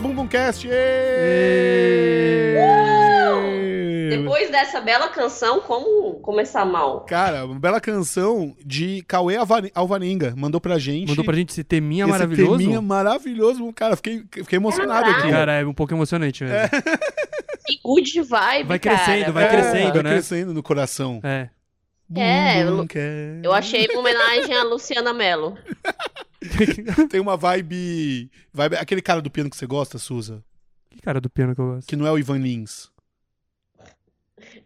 Ao Bumbumcast! Depois dessa bela canção, como começar mal? Cara, uma bela canção de Cauê Alva- Alvarenga. Mandou pra gente. Mandou pra gente esse teminha esse maravilhoso. teminha maravilhoso. Cara, fiquei, fiquei emocionado Caraca. aqui. Cara, é um pouco emocionante mesmo. Que good vibe, Vai cara. crescendo, vai É, crescendo, vai né? crescendo no coração. É. É, eu- achei uma homenagem a Luciana Mello. Tem uma vibe, vibe. Aquele cara do piano que você gosta, Suza? Que cara do piano que eu gosto? Que não é o Ivan Lins. o outro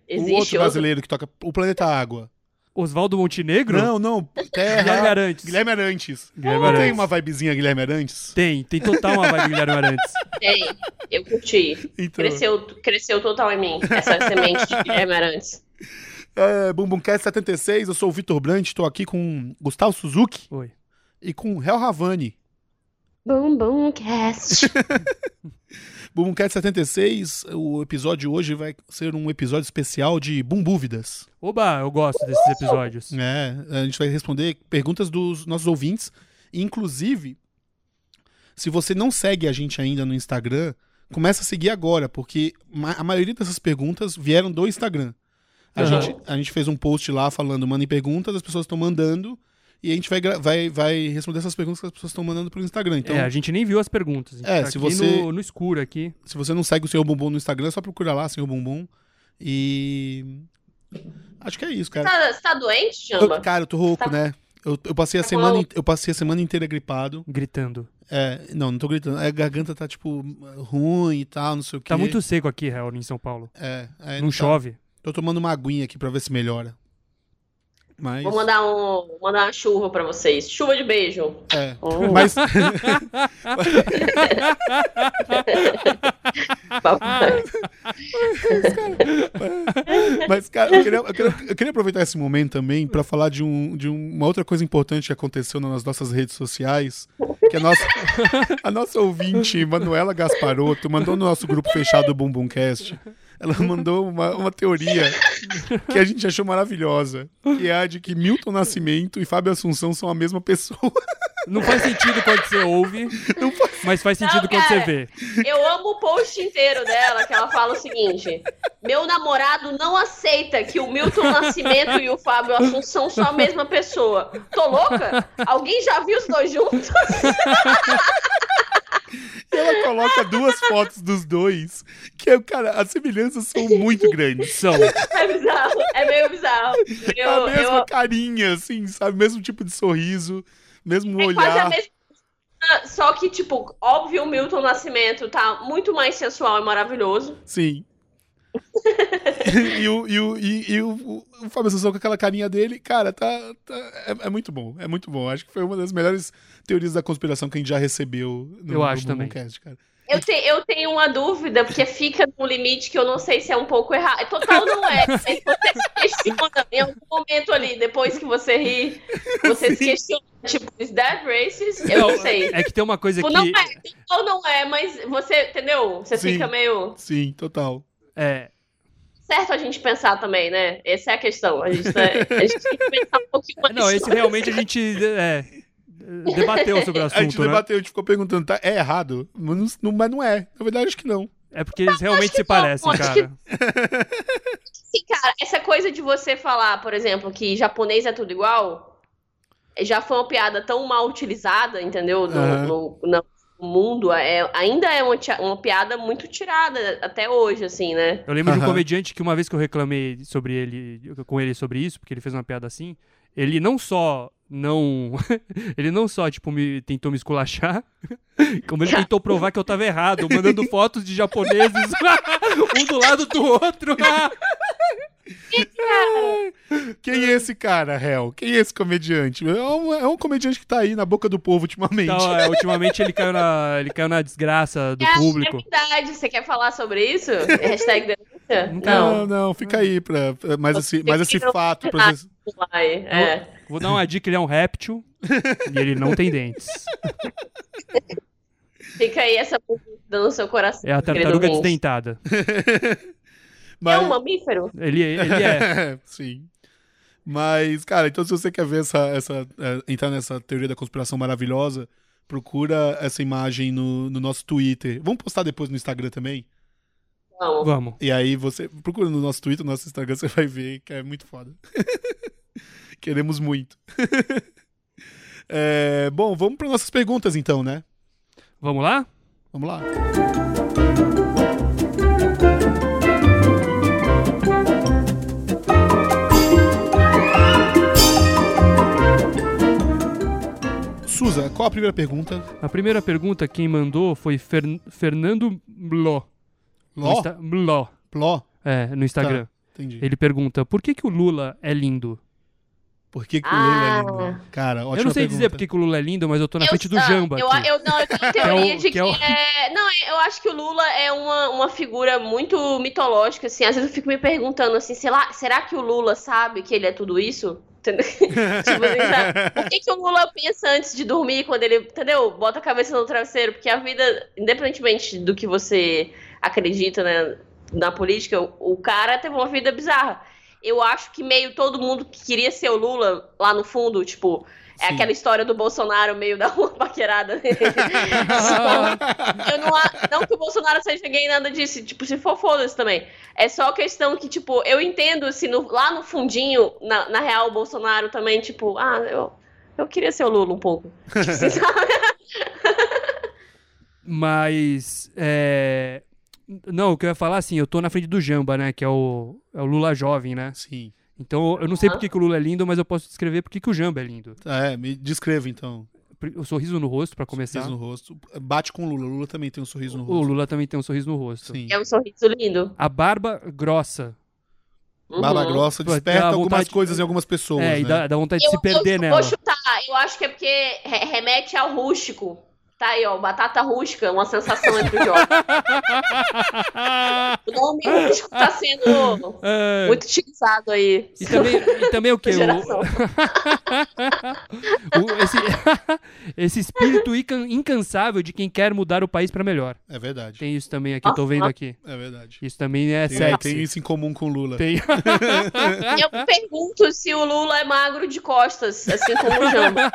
Existe outro. brasileiro que toca o Planeta Água. Oswaldo Montenegro? Não, não. Terra. Guilherme Arantes. Guilherme Arantes. Guilherme Não tem Arantes. uma vibezinha Guilherme Arantes? Tem, tem total uma vibe Guilherme Arantes. Tem. Eu curti. Então, Cresceu, cresceu total em mim, essa semente de Guilherme Arantes. É, Bumbumcast 76, eu sou o Vitor Brandt, estou aqui com Gustavo Suzuki Oi. e com Hel Havani. Bum Bum Cast. Bumbumcast 76, o episódio de hoje vai ser um episódio especial de Bumbúvidas. Oba, eu gosto desses episódios. É, a gente vai responder perguntas dos nossos ouvintes. Inclusive, se você não segue a gente ainda no Instagram, começa a seguir agora, porque a maioria dessas perguntas vieram do Instagram. A, Aham. gente, a gente fez um post lá falando, mandem perguntas, as pessoas estão mandando, e a gente vai, vai, vai responder essas perguntas que as pessoas estão mandando pelo Instagram. Então, é, a gente nem viu as perguntas. A gente É, tá se aqui você- no, no escuro aqui. se você não segue o Senhor Bumbum no Instagram, é só procura lá, Senhor Bumbum. E. Acho que é isso, cara. Tá, você tá doente, Eu- cara, eu tô rouco, Tá- né? Eu, eu passei a Tá semana, in- eu passei a semana inteira gripado. Gritando. É, não, não tô gritando. A garganta tá, tipo, ruim e tal, não sei o quê. Tá muito seco aqui, real, em São Paulo. É, é, não tá. chove. Tô tomando uma aguinha aqui pra ver se melhora. Mas. Vou mandar, um, mandar uma chuva pra vocês. Chuva de beijo. É. Oh. Mas. Mas, cara, eu queria, eu queria- eu queria aproveitar esse momento também pra falar de, um, de um- uma outra coisa importante que aconteceu nas nossas redes sociais. Que a nossa, a nossa ouvinte, Manuela Gasparotto, mandou no nosso grupo fechado do Bumbumcast. Ela mandou uma, uma teoria que a gente achou maravilhosa. Que é a de que Milton Nascimento e Fábio Assunção são a mesma pessoa. Não faz sentido quando você ouve, mas faz sentido Não, quando você vê. Eu amo o post inteiro dela, que ela fala o seguinte: Meu namorado não aceita que o Milton Nascimento e o Fábio Assunção são a mesma pessoa. Tô louca? Alguém já viu os dois juntos? E ela coloca duas fotos dos dois. Que, é, cara, as semelhanças são muito grandes. São. É bizarro, é meio bizarro. Eu, a mesma eu- carinha, assim, sabe? Mesmo tipo de sorriso, mesmo é olhar. mesma. Só que, tipo, óbvio, o Milton Nascimento tá muito mais sensual e maravilhoso. Sim. e o, e, o, e, e o, o, o Fábio Assunção com aquela carinha dele, cara, tá. tá- é, é muito bom, é muito bom. Acho que foi uma das melhores teorias da conspiração que a gente já recebeu no, Eu acho no também. Bumbumcast, cara. Eu, te- eu tenho uma dúvida, porque fica num limite que eu não sei se é um pouco errado. Total não é. Mas você se questiona em algum momento ali, depois que você ri, você se questiona, tipo, is that racist? Eu não sei. É que tem uma coisa Tipo, que. não é, total não é, mas você, entendeu? Você Sim. fica meio. Sim, total. É, Certo a gente pensar também, né? Essa é a questão. A gente, tá- a gente tem que pensar um pouquinho mais. Não, esse realmente a gente é, debateu sobre o a gente assunto, né? debateu, a gente ficou perguntando, tá? É errado? Mas não, não- mas não é. Na verdade, acho que não. É porque eles realmente que se não, parecem, acho cara. Sim, cara, essa coisa de você falar, por exemplo, que japonês é tudo igual, já foi uma piada tão mal utilizada, entendeu? No, Aham. no- no mundo. É, ainda é uma, uma piada muito tirada até hoje, assim, né? Eu lembro de um comediante que uma vez que eu reclamei sobre ele, com ele sobre isso, porque ele fez uma piada assim, ele não só não. ele não só, tipo, me tentou me esculachar, como ele tentou provar que eu tava errado, mandando fotos de japoneses um do lado do outro. Quem é esse cara, Hel? Quem é esse comediante? É um, é um comediante que tá aí na boca do povo ultimamente. Então, é, ultimamente ele caiu, na, ele caiu na desgraça do é, público. é verdade. Você quer falar sobre isso? Hashtag denúncia? Não. Não, não, fica aí pra, pra- mais, esse, mais esse fato. Pra vocês... Vai, é. Vou dar uma dica, ele é um réptil e ele não tem dentes. Fica aí essa dúvida no seu coração. É a tartaruga desdentada. Mas... É um mamífero? Ele, ele é. Sim. Mas, cara, então se você quer ver essa, essa é, entrar nessa teoria da conspiração maravilhosa, Procura essa imagem no, no nosso Twitter. Vamos postar depois no Instagram também? Vamos. Vamos. E aí você procura no nosso Twitter, no nosso Instagram, você vai ver que é muito foda. Queremos muito. É, bom, vamos para nossas perguntas então, né? Vamos lá? Vamos lá. Suza, qual a primeira pergunta? A primeira pergunta quem mandou foi Fer- Fernando Bló. No Ló? Insta- Bló. Pló? É, no Instagram. Entendi. Ele pergunta: por que, que o Lula é lindo? Por que, que o Lula é Ah. lindo? Cara, ótima eu não sei pergunta. dizer por que que o Lula é lindo, mas eu tô na Eu- frente do ah, Jamba. Eu, aqui. eu, não, eu tenho é o- teoria de que que, é o- é. Não, eu acho que o Lula é uma, uma figura muito mitológica, assim. Às vezes eu fico me perguntando assim, sei lá, será que o Lula sabe que ele é tudo isso? Entendeu? tipo assim, sabe? Por que, que o Lula pensa antes de dormir, quando ele, entendeu? Bota a cabeça no travesseiro? Porque a vida, independentemente do que você acredita, né, na política, o, o cara teve uma vida bizarra. Eu acho que meio todo mundo que queria ser o Lula, lá no fundo, tipo, é Sim. aquela história do Bolsonaro meio da rua paquerada. eu não, não que o Bolsonaro seja gay, nada disso. Tipo, se for, foda-se também. É só questão que, tipo, eu entendo, assim, no- lá no fundinho, na, na real, o Bolsonaro também, tipo, ah, eu, eu queria ser o Lula um pouco. Tipo, sabe? Mas. É... Não, o que eu ia falar assim, eu tô na frente do Jamba, né? Que é o, é o Lula jovem, né? Sim. Então eu não sei Aham. por que, que o Lula é lindo, mas eu posso descrever por que, que o Jamba é lindo. É, me descreva então. O sorriso no rosto, pra começar. Sorriso no rosto. Bate com o Lula. O Lula também tem um sorriso no O rosto. Lula também tem um sorriso no rosto. Sim. É um sorriso lindo. A barba grossa. Barba Uhum. grossa Pô, desperta algumas vontade- coisas em algumas pessoas, é, né? e dá, dá vontade de Eu, se perder eu nela. vou chutar, eu acho que é porque re- remete ao rústico. Tá aí, ó, batata rústica, uma sensação entre os jovens. O nome rústico tá sendo É, muito utilizado aí. E também, e também o que? Geração. esse, esse espírito incan- incansável de quem quer mudar o país pra melhor. É verdade. Tem isso também aqui, eu tô vendo aqui. É verdade. Isso também é Tem, sexy. tem isso em comum com o Lula. Tem. Eu me pergunto se o Lula é magro de costas, assim como o Jamba.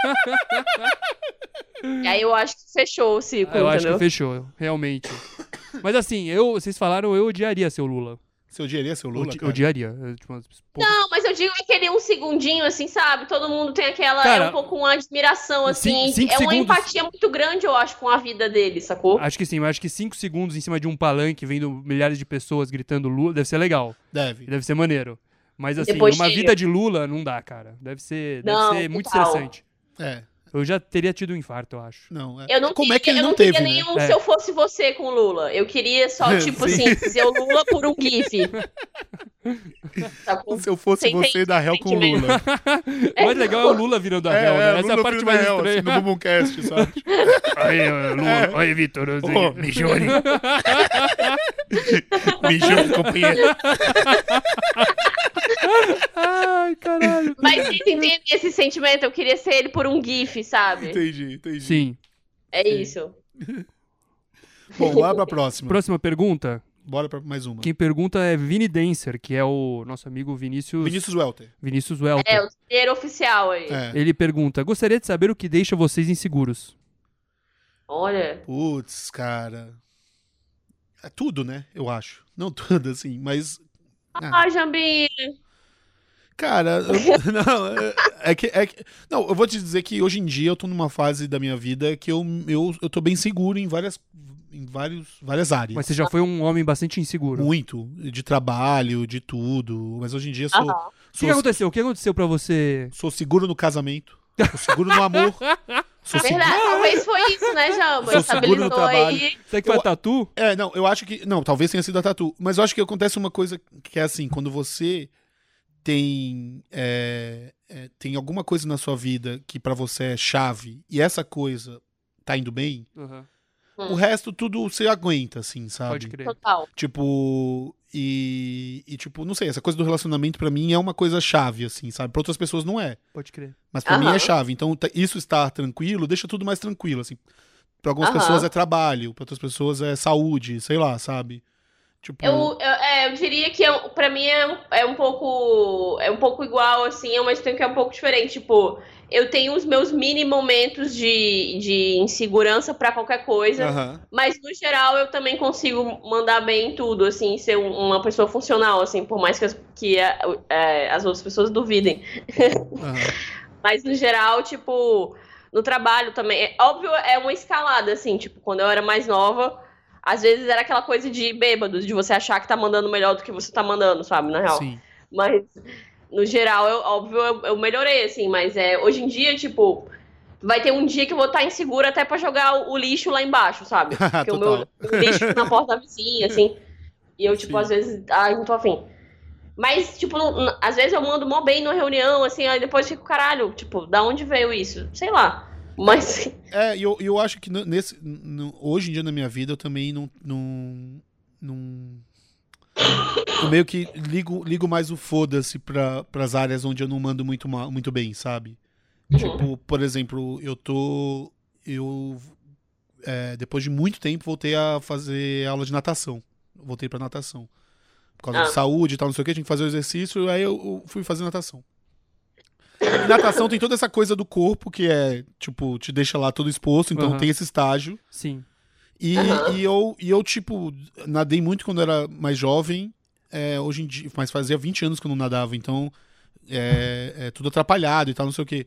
E aí eu acho que fechou o ciclo, eu acho entendeu? que fechou, realmente. Mas assim, eu, vocês falaram, eu odiaria ser o Lula. Você odiaria ser o Lula, Odi- cara? odiaria. Eu, tipo, pô, Não, mas eu digo aquele um segundinho, assim, sabe? Todo mundo tem aquela. Cara, é um pouco uma admiração, assim. cinco é uma segundos- empatia muito grande, eu acho, com a vida dele, sacou? Acho que sim, mas acho que cinco segundos em cima de um palanque vendo milhares de pessoas gritando Lula deve ser legal. Deve. Deve ser maneiro. Mas assim, Depois uma vida de Lula não dá, cara. Deve ser, deve Não, ser muito total. estressante. É. Eu já teria tido um infarto, eu acho. Não, é. Eu não Como é que ele eu não, não teve, queria né? nenhum É. se eu fosse você com o Lula. Eu queria só, tipo Sim. assim, ser o Lula por um GIF. Sacou? Se eu fosse Você você da réu com o. Lula. O mais legal é o Lula virando a réu, né? o Essa é a parte mais réu, estranha. assim, no Bumbumcast, sabe? Aí, Lula. Aí, Vitor. Ô, Mijone. Mijone, companheiro. Ai, caralho. Mas vocês entendem esse sentimento? Eu queria ser ele por um GIF, sabe? Entendi, entendi. Sim. É isso. Bom, bora pra próxima. Próxima pergunta. Bora pra mais uma. Quem pergunta é Vini Dancer, que é o nosso amigo Vinícius, Vinícius Welter. Vinícius Welter. É, o dinheiro oficial aí. É. Ele pergunta: Gostaria de saber o que deixa vocês inseguros. Olha. Putz, cara. É tudo, né? Eu acho. Não tudo, assim, mas. Ah. Ah, Jambi. Cara, eu- não, é, é que, é que- Não, eu vou te dizer que hoje em dia eu tô numa fase da minha vida que eu, eu, eu tô bem seguro em várias. Em vários, várias áreas. Mas você já foi um homem bastante inseguro. Muito. De trabalho, de tudo. Mas hoje em dia eu sou, Aham. O que, sou, que aconteceu? O que aconteceu pra você? sou seguro no casamento. Sou seguro no amor. Sou seguro. Verdade, talvez foi isso, né, Jamba? Sou seguro no Estabilizou trabalho. aí. Você que foi Eu- a tatu? É, não, eu acho que. Não, talvez tenha sido a tatu. Mas eu acho que acontece uma coisa que é assim, quando você tem. é, é, tem alguma coisa na sua vida que pra você é chave e essa coisa tá indo bem, Aham, o resto tudo você aguenta, assim, sabe? Pode crer. Total. Tipo. E, e, tipo, não sei, essa coisa do relacionamento pra mim é uma coisa chave, assim, sabe? Pra outras pessoas não é. Pode crer. Mas pra mim é chave. Então, tá- isso estar tranquilo deixa tudo mais tranquilo, assim. Pra algumas Aham. pessoas é trabalho, pra outras pessoas é saúde, sei lá, sabe? Tipo, Eu, eu, é, eu diria que é, pra mim é, um- é um pouco é um pouco igual, assim, ao mesmo tempo que é um pouco diferente. Tipo, eu tenho os meus mini momentos de, de insegurança para qualquer coisa, Aham. mas no geral eu também consigo mandar bem em tudo, assim, ser um- uma pessoa funcional, assim, por mais que, as, que é, é, as outras pessoas duvidem. Aham. Mas no geral, tipo, no trabalho também. É, óbvio, é uma escalada, assim, tipo, quando eu era mais nova, às vezes era aquela coisa de bêbados, de você achar que tá mandando melhor do que você tá mandando, sabe, na real. Sim. Mas, no geral, eu, óbvio, eu, eu melhorei, assim, mas é, hoje em dia, tipo, vai ter um dia que eu vou estar insegura até pra jogar o, o lixo lá embaixo, sabe? Porque o meu o lixo na porta da vizinha, assim. E eu, tipo, Sim. às vezes, ai, não tô afim. Mas, tipo, não- às vezes eu mando mó bem numa reunião, assim, aí depois fico, caralho, tipo, da onde veio isso? Sei lá. Mas, É, e eu, eu acho que nesse, no- hoje em dia na minha vida eu também não. não, não eu meio que ligo, ligo mais o foda-se pra, pras áreas onde eu não mando muito, muito bem, sabe? Tipo, por exemplo, eu tô. Eu. é, depois de muito tempo, voltei a fazer aula de natação. Voltei pra natação. Por causa Ah. de saúde e tal, não sei o que, tinha que fazer o exercício, aí eu, eu fui fazer natação. E natação tem toda essa coisa do corpo que é, tipo, te deixa lá todo exposto, então Aham. tem esse estágio. Sim. E, Aham. e, eu, e eu, tipo, nadei muito quando era mais jovem, é, hoje em dia, mas fazia 20 anos que eu não nadava, então é, é tudo atrapalhado e tal, não sei o quê.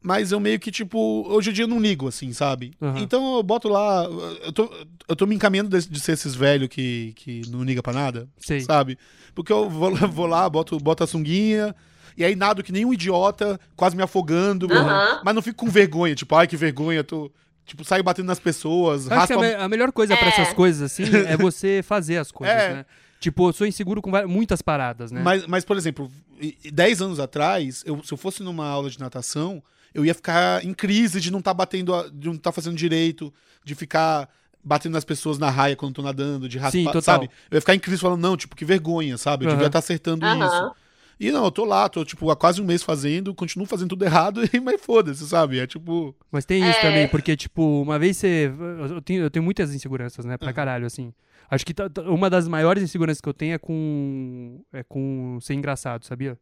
Mas eu meio que, tipo, hoje em dia eu não ligo, assim, sabe? Aham. Então eu boto lá. Eu tô, eu tô me encaminhando de, de ser esses velhos que, que não liga pra nada, Sei. sabe? Porque eu vou, lá- vou lá, boto, boto a sunguinha, e aí nado que nem um idiota, quase me afogando, mas não fico com vergonha, tipo, ai que vergonha, tô. Tipo, saio batendo nas pessoas, Acho que a, a me- a melhor coisa pra É. essas coisas, assim, é você fazer as coisas, É. né? Tipo, eu sou inseguro com muitas paradas, né? Mas, mas, por exemplo, e- e 10 anos atrás, eu- se eu fosse numa aula de natação, eu ia ficar em crise de não estar batendo, a- de não estar fazendo direito, de ficar batendo nas pessoas na raia quando tô nadando, de raspar, Sim, total. sabe? Eu ia ficar em crise falando, não, tipo, que vergonha, sabe? Eu Aham. devia estar acertando Aham. isso. E não, eu tô lá, tô, tipo, há quase um mês fazendo, continuo fazendo tudo errado, e- mas foda-se, sabe? É tipo. Mas tem isso É. também, porque, tipo, uma vez você. Eu tenho, eu tenho muitas inseguranças, né? Pra Aham. caralho, assim. Acho que tá- tá- uma das maiores inseguranças que eu tenho é com. É com ser engraçado, sabia?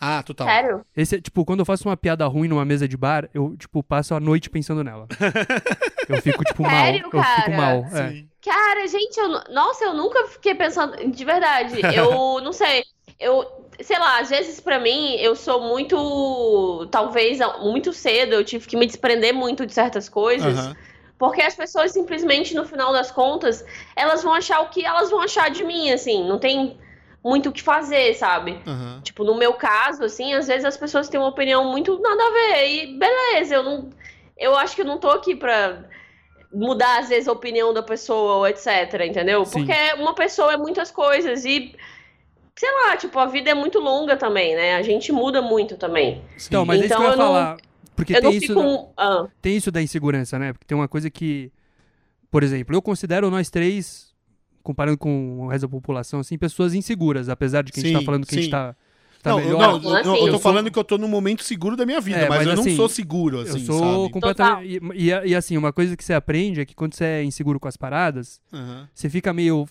Ah, total. sério? Esse é, tipo, quando eu faço uma piada ruim numa mesa de bar, eu, tipo, passo a noite pensando nela. Eu fico, tipo, mal. Sério, Eu fico mal. É. Cara, gente, eu, nossa, eu nunca fiquei pensando, de verdade, eu não sei, eu, sei lá, às vezes pra mim, eu sou muito, talvez, muito cedo, eu tive que me desprender muito de certas coisas, Aham. porque as pessoas simplesmente, no final das contas, elas vão achar o que elas vão achar de mim, assim, não tem muito o que fazer, sabe? Aham. Tipo, no meu caso, assim, às vezes as pessoas têm uma opinião muito nada a ver. E beleza, eu não. Eu acho que eu não tô aqui pra mudar, às vezes, a opinião da pessoa, ou etc, entendeu? Sim. Porque uma pessoa é muitas coisas. E, sei lá, tipo, a vida é muito longa também, né? A gente muda muito também. Então, mas é isso Então que eu ia eu não- falar. Porque eu tem não isso. fico. da- um- ah, tem isso da insegurança, né? Porque tem uma coisa que, por exemplo, eu considero nós três, comparando com o resto da população, assim, pessoas inseguras, apesar de que a gente Sim, tá falando que a gente sim. tá, tá Não, melhor. não, Assim, eu, eu tô eu sou- falando que eu tô num momento seguro da minha vida, É, mas, mas eu não assim, sou seguro, assim, eu sou sabe? completamente. E, e, e, assim, uma coisa que você aprende é que quando você é inseguro com as paradas, Aham. você fica meio.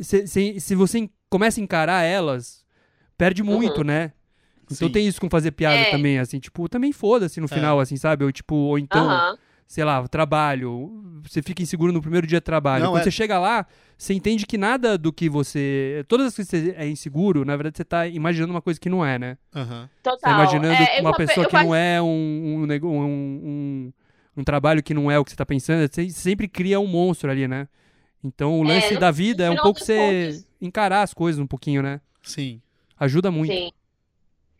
Se, se, se você começa a encarar elas, perde muito, né? Então Sim. tem isso com fazer piada É. também, assim, tipo, também foda-se no É. final, assim, sabe? Ou tipo, ou então. Aham. sei lá, trabalho, você fica inseguro no primeiro dia de trabalho. Não, Quando é- você chega lá, você entende que nada do que você. Todas as coisas que você é inseguro, na verdade, você tá imaginando uma coisa que não é, né? Aham. Você tá Total. imaginando É, eu uma pe- pessoa eu que faço- não é um, um, um, um, um trabalho que não é o que você tá pensando. Você sempre cria um monstro ali, né? Então o É, lance no- da vida é um pouco você encarar as coisas um pouquinho, né? Sim. Ajuda muito. Sim.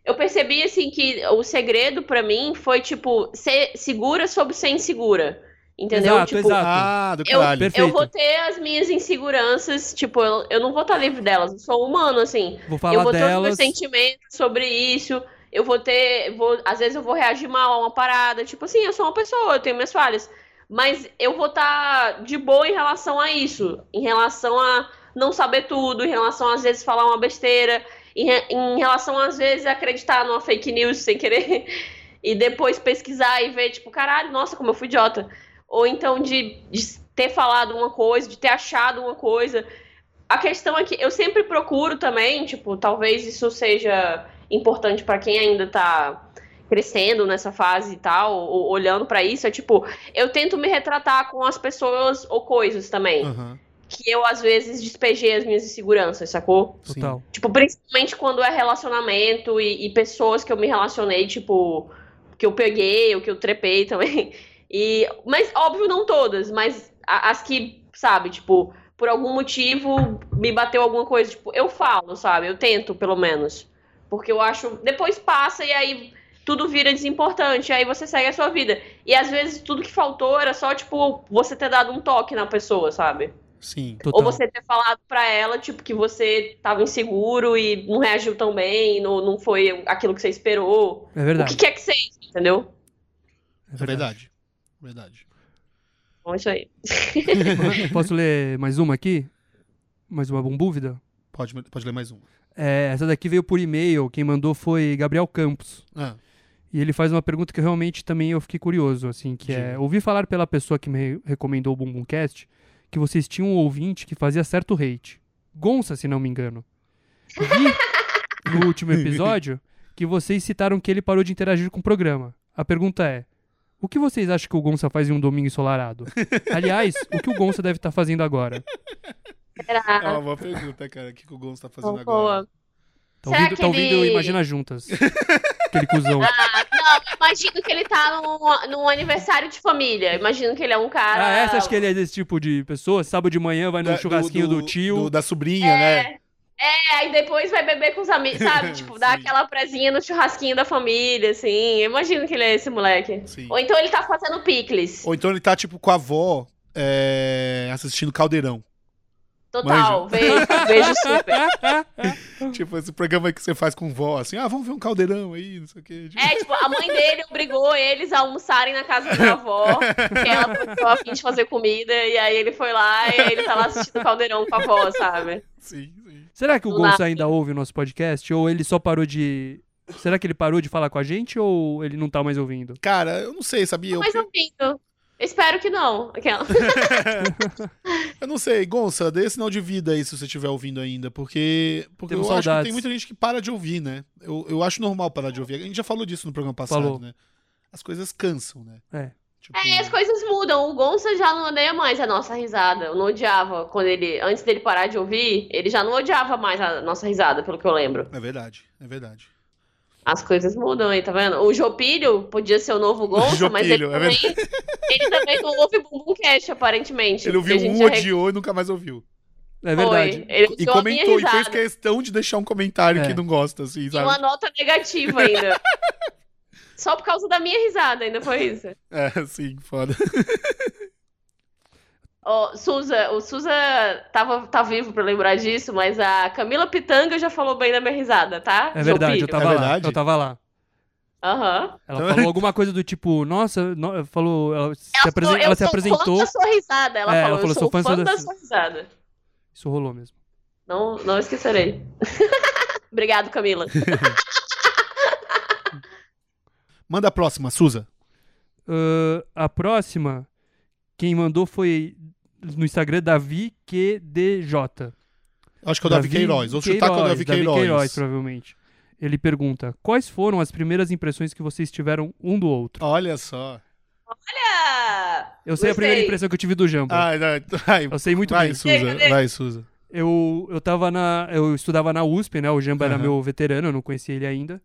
Eu percebi, assim, que o segredo pra mim foi, tipo, ser segura sobre ser insegura. Entendeu? Exato, tipo, exato. Ah, do Eu-. Perfeito. Eu vou ter as minhas inseguranças, tipo, eu, eu não vou estar livre delas, eu sou humano, assim. Vou eu falar vou ter os meus sentimentos sobre isso, eu vou ter, vou, às vezes eu vou reagir mal a uma parada, tipo assim, eu sou uma pessoa, eu tenho minhas falhas, mas eu vou estar de boa em relação a isso, em relação a não saber tudo, em relação às vezes falar uma besteira, em, em relação às vezes acreditar numa fake news sem querer e depois pesquisar e ver, tipo, caralho, nossa, como eu fui idiota. Ou então de, de ter falado uma coisa, de ter achado uma coisa. A questão é que eu sempre procuro também, tipo, talvez isso seja importante pra quem ainda tá crescendo nessa fase e tal, ou, olhando pra isso, é tipo, eu tento me retratar com as pessoas ou coisas também. Aham. Que eu, às vezes, despejei as minhas inseguranças, sacou? Total. Tipo, principalmente quando é relacionamento e, e pessoas que eu me relacionei, tipo, que eu peguei, ou que eu trepei também. E, mas, óbvio, não todas, mas as que, sabe, tipo, por algum motivo me bateu alguma coisa, tipo, eu falo, sabe? Eu tento, pelo menos. Porque eu acho. Depois passa e aí tudo vira desimportante, aí você segue a sua vida. E às vezes tudo que faltou era só, tipo, você ter dado um toque na pessoa, sabe? Sim. Total. Ou você ter falado pra ela, tipo, que você tava inseguro e não reagiu tão bem, não, não foi aquilo que você esperou. É O verdade. que quer que seja, entendeu? É verdade. Verdade. Então, isso aí. Posso ler mais uma aqui? Mais uma bombúvida? Pode, pode ler mais um. É, essa daqui veio por e-mail. Quem mandou foi Gabriel Campos. Ah, E ele faz uma pergunta que realmente também eu fiquei curioso, assim, que é... Diga. Ouvi falar pela pessoa que me re- recomendou o Bumbumcast que vocês tinham um ouvinte que fazia certo hate. Gonça, se não me engano. Vi no último episódio que vocês citaram que ele parou de interagir com o programa. A pergunta é... O que vocês acham que o Gonça faz em um domingo ensolarado? Aliás, o que o Gonça deve estar fazendo agora? é Será? uma boa pergunta, cara. O que, que o Gonçalo tá fazendo Boa. agora? Tá Será ouvindo, tá ouvindo ele- Imagina Juntas. Aquele cuzão. Ah, não, imagino que ele tá num, num aniversário de família. Imagino que ele é um cara. Ah, essa acho que ele é desse tipo de pessoa. Sábado de manhã vai no Da- churrasquinho do, tio. do- da sobrinha, né? É, aí depois vai beber com os amigos, sabe? Tipo, dar Sim. aquela presinha no churrasquinho da família, assim. Eu imagino que ele é esse moleque. Sim. Ou então ele tá fazendo picles. Ou então ele tá, tipo, com a avó é, assistindo Caldeirão. Total. Vejo, vejo super. tipo, esse programa que você faz com vó, assim, ah, vamos ver um caldeirão aí, não sei o quê. Tipo, É, tipo, a mãe dele obrigou eles a almoçarem na casa da avó, porque ela ficou a fim de fazer comida, e aí ele foi lá e ele tá lá assistindo o caldeirão com a avó, sabe? Sim, sim. Será que o Do Gonça nada. ainda ouve o nosso podcast? Ou ele só parou de. Será que ele parou de falar com a gente ou ele não tá mais ouvindo? Cara, eu não sei, sabia? Eu, Mas ouvindo. Espero que não. Aquela. eu não sei, Gonça, dê sinal de vida aí se você estiver ouvindo ainda, porque, porque eu Temos acho que saudades. tem muita gente que para de ouvir, né? Eu, eu acho normal parar de ouvir. A gente já falou disso no programa passado, Falou. né? As coisas cansam, né? É. Tipo, É, as coisas mudam. O Gonça já não odeia mais a nossa risada. Eu não odiava quando ele. Antes dele parar de ouvir, ele já não odiava mais a nossa risada, pelo que eu lembro. É verdade, é verdade. As coisas mudam aí, tá vendo? O Jopilho podia ser o novo Gonça, mas ele é também, ele também não ouve Bumbum Cash, aparentemente. Ele ouviu porque a gente um, odiou e nunca mais ouviu. É verdade. Ele E comentou, e fez questão de deixar um comentário É. que não gosta, assim, E sabe? uma nota negativa ainda. Só por causa da minha risada, ainda foi isso. É, sim, foda. Ó, Suza, o Suza tava, tá vivo pra lembrar disso, mas a Camila Pitanga já falou bem da minha risada, tá? É verdade, eu tava É lá. verdade? Eu tava lá. Aham. Ela Então- falou alguma coisa do tipo, nossa, no- falou, ela se, Ela, apresen- falou, ela eu se sou apresentou. fã da sua risada. Ela É, ela falou, falou, eu sou fã, da da sua- risada. Isso rolou mesmo. Não, não esquecerei. Obrigado, Camila. Manda a próxima, Suza. Ah, a próxima, quem mandou foi no Instagram DaviQDJ. Acho que é o Davi Queiroz. Vou chutar que é o Davi Queiroz. provavelmente. Ele pergunta: Quais foram as primeiras impressões que vocês tiveram um do outro? Olha só. Olha! Eu sei a primeira impressão que eu tive do Jamba. Ai, ai, eu sei muito vai, bem. Suza. Vai, Suza. Eu, eu tava na. Eu estudava na USP, né? O Jamba era Aham. meu veterano, eu não conhecia ele ainda.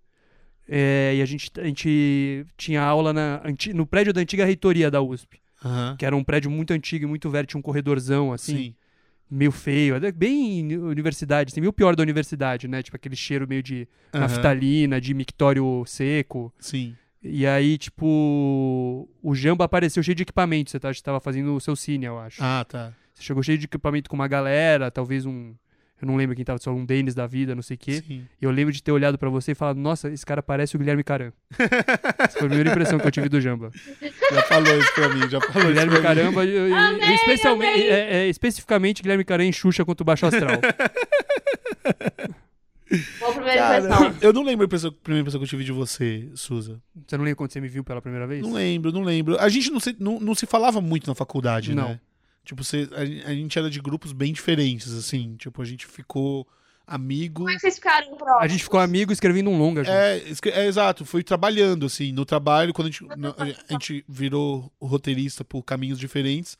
É, e a gente, a gente tinha aula na, no prédio da antiga reitoria da USP, Aham. que era um prédio muito antigo e muito velho, tinha um corredorzão assim. Sim. meio feio, bem universidade, assim, meio pior da universidade, né? Tipo aquele cheiro meio de Aham. naftalina, de mictório seco. Sim. E aí, tipo, o Jamba apareceu cheio de equipamento. Você tá, você tava fazendo o seu cine, eu acho. Ah, tá. Você chegou cheio de equipamento com uma galera, talvez um. Eu não lembro quem tava, só um Denis da vida, não sei o quê. Sim. E eu lembro de ter olhado pra você e falado, nossa, esse cara parece o Guilherme Caram. Essa foi a primeira impressão que eu tive do Jamba. Já falou isso pra mim, já falou isso Guilherme pra mim. Caramba, eu- eu- Amei, especialmente, amei. é- é, especificamente Guilherme Caram em Xuxa contra o Baixo Astral. Boa primeira impressão. Cara, eu não lembro a impressão- a primeira impressão que eu tive de você, Suza. Você não lembra quando você me viu pela primeira vez? Não lembro, não lembro. A gente não se, não, não se falava muito na faculdade, Não. né? Tipo, você, a, a gente era de grupos bem diferentes, assim. Tipo, a gente ficou amigo. Como é que vocês ficaram próximos? A gente ficou amigo escrevendo um longa. É, escre- é, exato, fui trabalhando, assim, no trabalho, quando a gente, no- a gente virou roteirista por caminhos diferentes,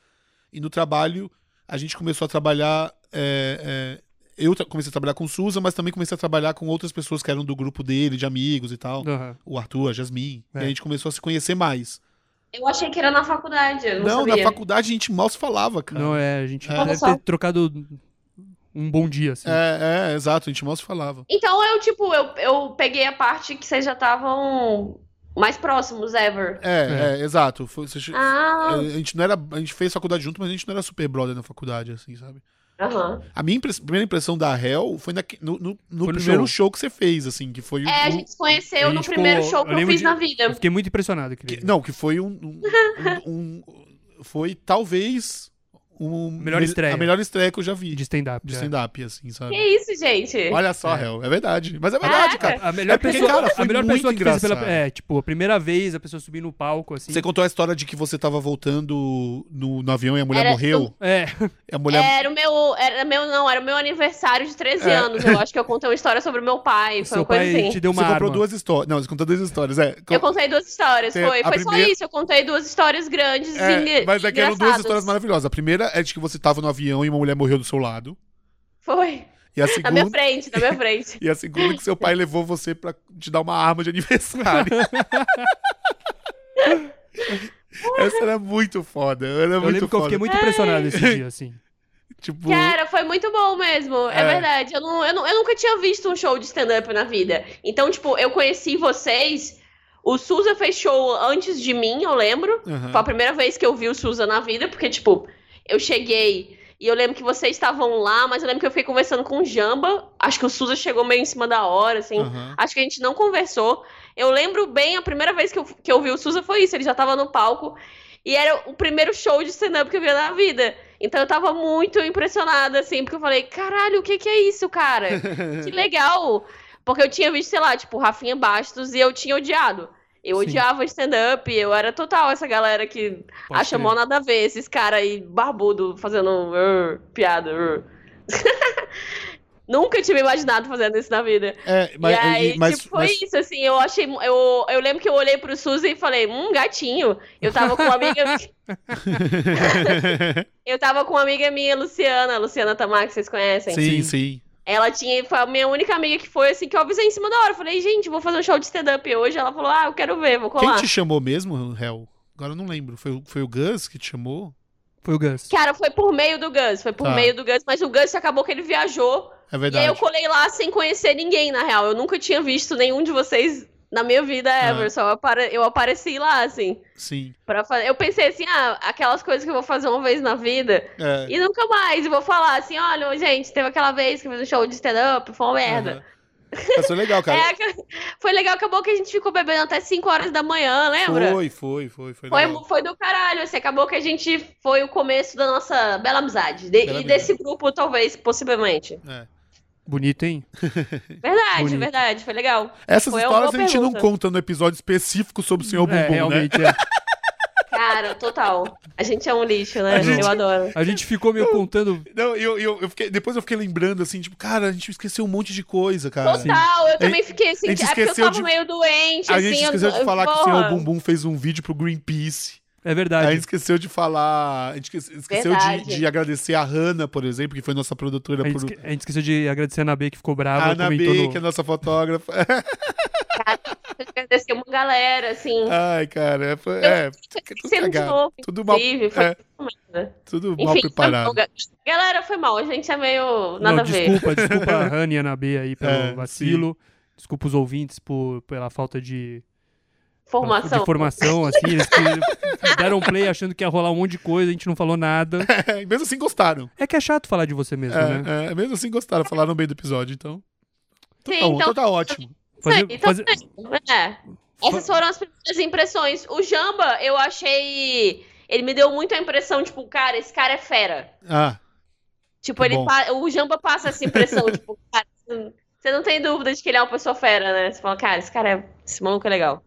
e no trabalho a gente começou a trabalhar. é, é, eu comecei a trabalhar com o Suza, mas também comecei a trabalhar com outras pessoas que eram do grupo dele, de amigos e tal. Aham. O Arthur, a Jasmine. É. E a gente começou a se conhecer mais. Eu achei que era na faculdade, eu não, Não, sabia. na faculdade a gente mal se falava, cara. Não, é, a gente É. deve ter trocado um bom dia, assim. É, é, exato, a gente mal se falava. Então eu, tipo, eu, eu peguei a parte que vocês já estavam mais próximos, ever. É, é, exato. Foi- você- Ah, a gente não era. A gente fez faculdade junto, mas a gente não era super brother na faculdade, assim, sabe? Aham. A minha impress- primeira impressão da Hell foi naque- no, no- no Foi no primeiro show. show. que você fez, assim, que foi É, a o- gente se conheceu a no gente primeiro ficou- show eu que eu lembro fiz de- na Eu vida. fiquei muito impressionado. aquele que- não, que foi um, um- um- um- foi talvez um Melhor me- estreia. a melhor estreia que eu já vi De de, stand-up. é. stand-up, assim, sabe? Que isso, gente? Olha só, É. Hell, é verdade. Mas é verdade, Caraca. cara. A melhor É porque, pessoa, cara, foi a melhor muito pessoa que fez pela, engraçado. é, tipo, a primeira vez a pessoa subir no palco assim. Você contou a história de que você tava voltando no, no avião e a mulher Era- morreu. É, E a mulher. Era o meu. Era meu, não, era o meu aniversário de 13 É. anos. Eu acho que eu contei uma história sobre o meu pai. Foi seu uma coisa pai assim. te deu uma Você comprou arma. duas histórias. Não, você contou duas histórias. É, Eu contei duas histórias, foi. Foi só primeira- isso, eu contei duas histórias grandes e É, engra- mas é que eram duas histórias maravilhosas. A primeira é de que você tava no avião e uma mulher morreu do seu lado. Foi. E a Na minha segunda, frente, na minha frente. e a segunda é que seu pai levou você pra te dar uma arma de aniversário. Essa era muito foda. Era Eu muito lembro que eu foda. fiquei muito impressionado esse dia, assim. Tipo, Cara, foi muito bom mesmo. É, É. verdade. Eu, não, eu, não- eu nunca tinha visto um show de stand-up na vida. Então, tipo, eu conheci vocês. O Suza fez show antes de mim, eu lembro. aham. Foi a primeira vez que eu vi o Suza na vida, porque, tipo, eu cheguei e eu lembro que vocês estavam lá, mas eu lembro que eu fiquei conversando com o Jamba. Acho que o Suza chegou meio em cima da hora, assim. aham. Acho que a gente não conversou. Eu lembro bem, a primeira vez que eu, que eu vi o Suza foi isso. Ele já tava no palco. E era o primeiro show de stand-up que eu vi na vida. Então eu tava muito impressionada, assim, porque eu falei, caralho, o que que é isso, cara? Que legal! Porque eu tinha visto, sei lá, tipo, Rafinha Bastos e eu tinha odiado. Eu Sim. odiava stand-up, eu era total essa galera que Pode acha crer. mó nada a ver, esses caras aí barbudo fazendo "Ur", piada. "Ur". Nunca tinha me imaginado fazendo isso na vida. É, mas, e aí, mas, tipo, foi mas- isso, assim, eu achei. Eu, eu lembro que eu olhei pro Suzy e falei, hum, gatinho. Eu tava com uma amiga. eu tava com uma amiga minha, Luciana, Luciana Tamar, que vocês conhecem. sim, Sim. sim. Ela tinha. Foi a minha única amiga que foi assim, que eu avisei em cima da hora. Eu falei, gente, vou fazer um show de stand-up hoje. Ela falou, ah, eu quero ver, vou Quem colar. te chamou mesmo, Hel? Agora eu não lembro. Foi, o- foi o Gus que te chamou? Foi o Gus. Cara, foi por meio do Gus, foi por Tá. meio do Gus, mas o Gus acabou que ele viajou. É E aí verdade. eu colei lá sem conhecer ninguém, na real. Eu nunca tinha visto nenhum de vocês na minha vida Ah. ever. Só apare... eu apareci lá, assim. Sim. Pra fazer. Eu pensei assim, ah, aquelas coisas que eu vou fazer uma vez na vida É. e nunca mais. E vou falar assim: olha, gente, teve aquela vez que eu fiz um show de stand-up, foi uma merda. Aham. Mas foi legal, cara. É, foi legal, acabou que a gente ficou bebendo até 5 horas da manhã, lembra? Foi, foi, foi. Foi, Foi, foi do caralho, assim, acabou que a gente foi o começo da nossa bela amizade. De- Bela e desse grupo, talvez, possivelmente. É. Bonito, hein? Verdade, Bonito. verdade, foi legal. Essas Foi histórias a gente não pergunta. conta no episódio específico sobre o Senhor Bumbum, é, né? realmente, é. Cara, total. A gente é um lixo, né? A gente- Eu adoro. A gente ficou meio contando. Não, eu, eu, eu fiquei, depois eu fiquei lembrando, assim, tipo, cara, a gente esqueceu um monte de coisa, cara. Total, eu também fiquei assim, a gente é porque eu esqueceu tava de- meio doente, A assim. gente eu- esqueceu de eu- falar que o porra. Senhor Bumbum fez um vídeo pro Greenpeace. É A verdade. gente esqueceu de falar. A gente esque- esqueceu de, de agradecer a Hannah, por exemplo, que foi nossa produtora A gente, por. esque- a gente esqueceu de agradecer a Ana B, que ficou A brava. Ana comentou B, no- que é nossa fotógrafa. Agradecer uma galera, assim. Ai, cara, é, foi- é, tudo novo, Tudo mal, inclusive, foi é, tudo mal Enfim, preparado. não, galera, foi mal. A gente é meio nada Não, a ver. desculpa, desculpa a Rani e a Ana B aí pelo É, vacilo. Desculpa os ouvintes por, pela falta de, Formação. de formação, assim. Eles que deram play achando que ia rolar um monte de coisa, a gente não falou nada. É, mesmo assim gostaram. É que é chato falar de você mesmo, né? É, é, mesmo assim gostaram, falaram bem do episódio, então. Sim, Tá bom, então, então tá ótimo. Fazer- então, fazer- é. Essas foram as primeiras impressões. O Jamba, eu achei. Ele me deu muito a impressão, tipo, cara, esse cara é fera. Ah, Tipo, ele pa- o Jamba passa essa impressão, tipo, cara, você não tem dúvida de que ele é uma pessoa fera, né? Você fala, cara, esse cara é. Esse maluco é legal.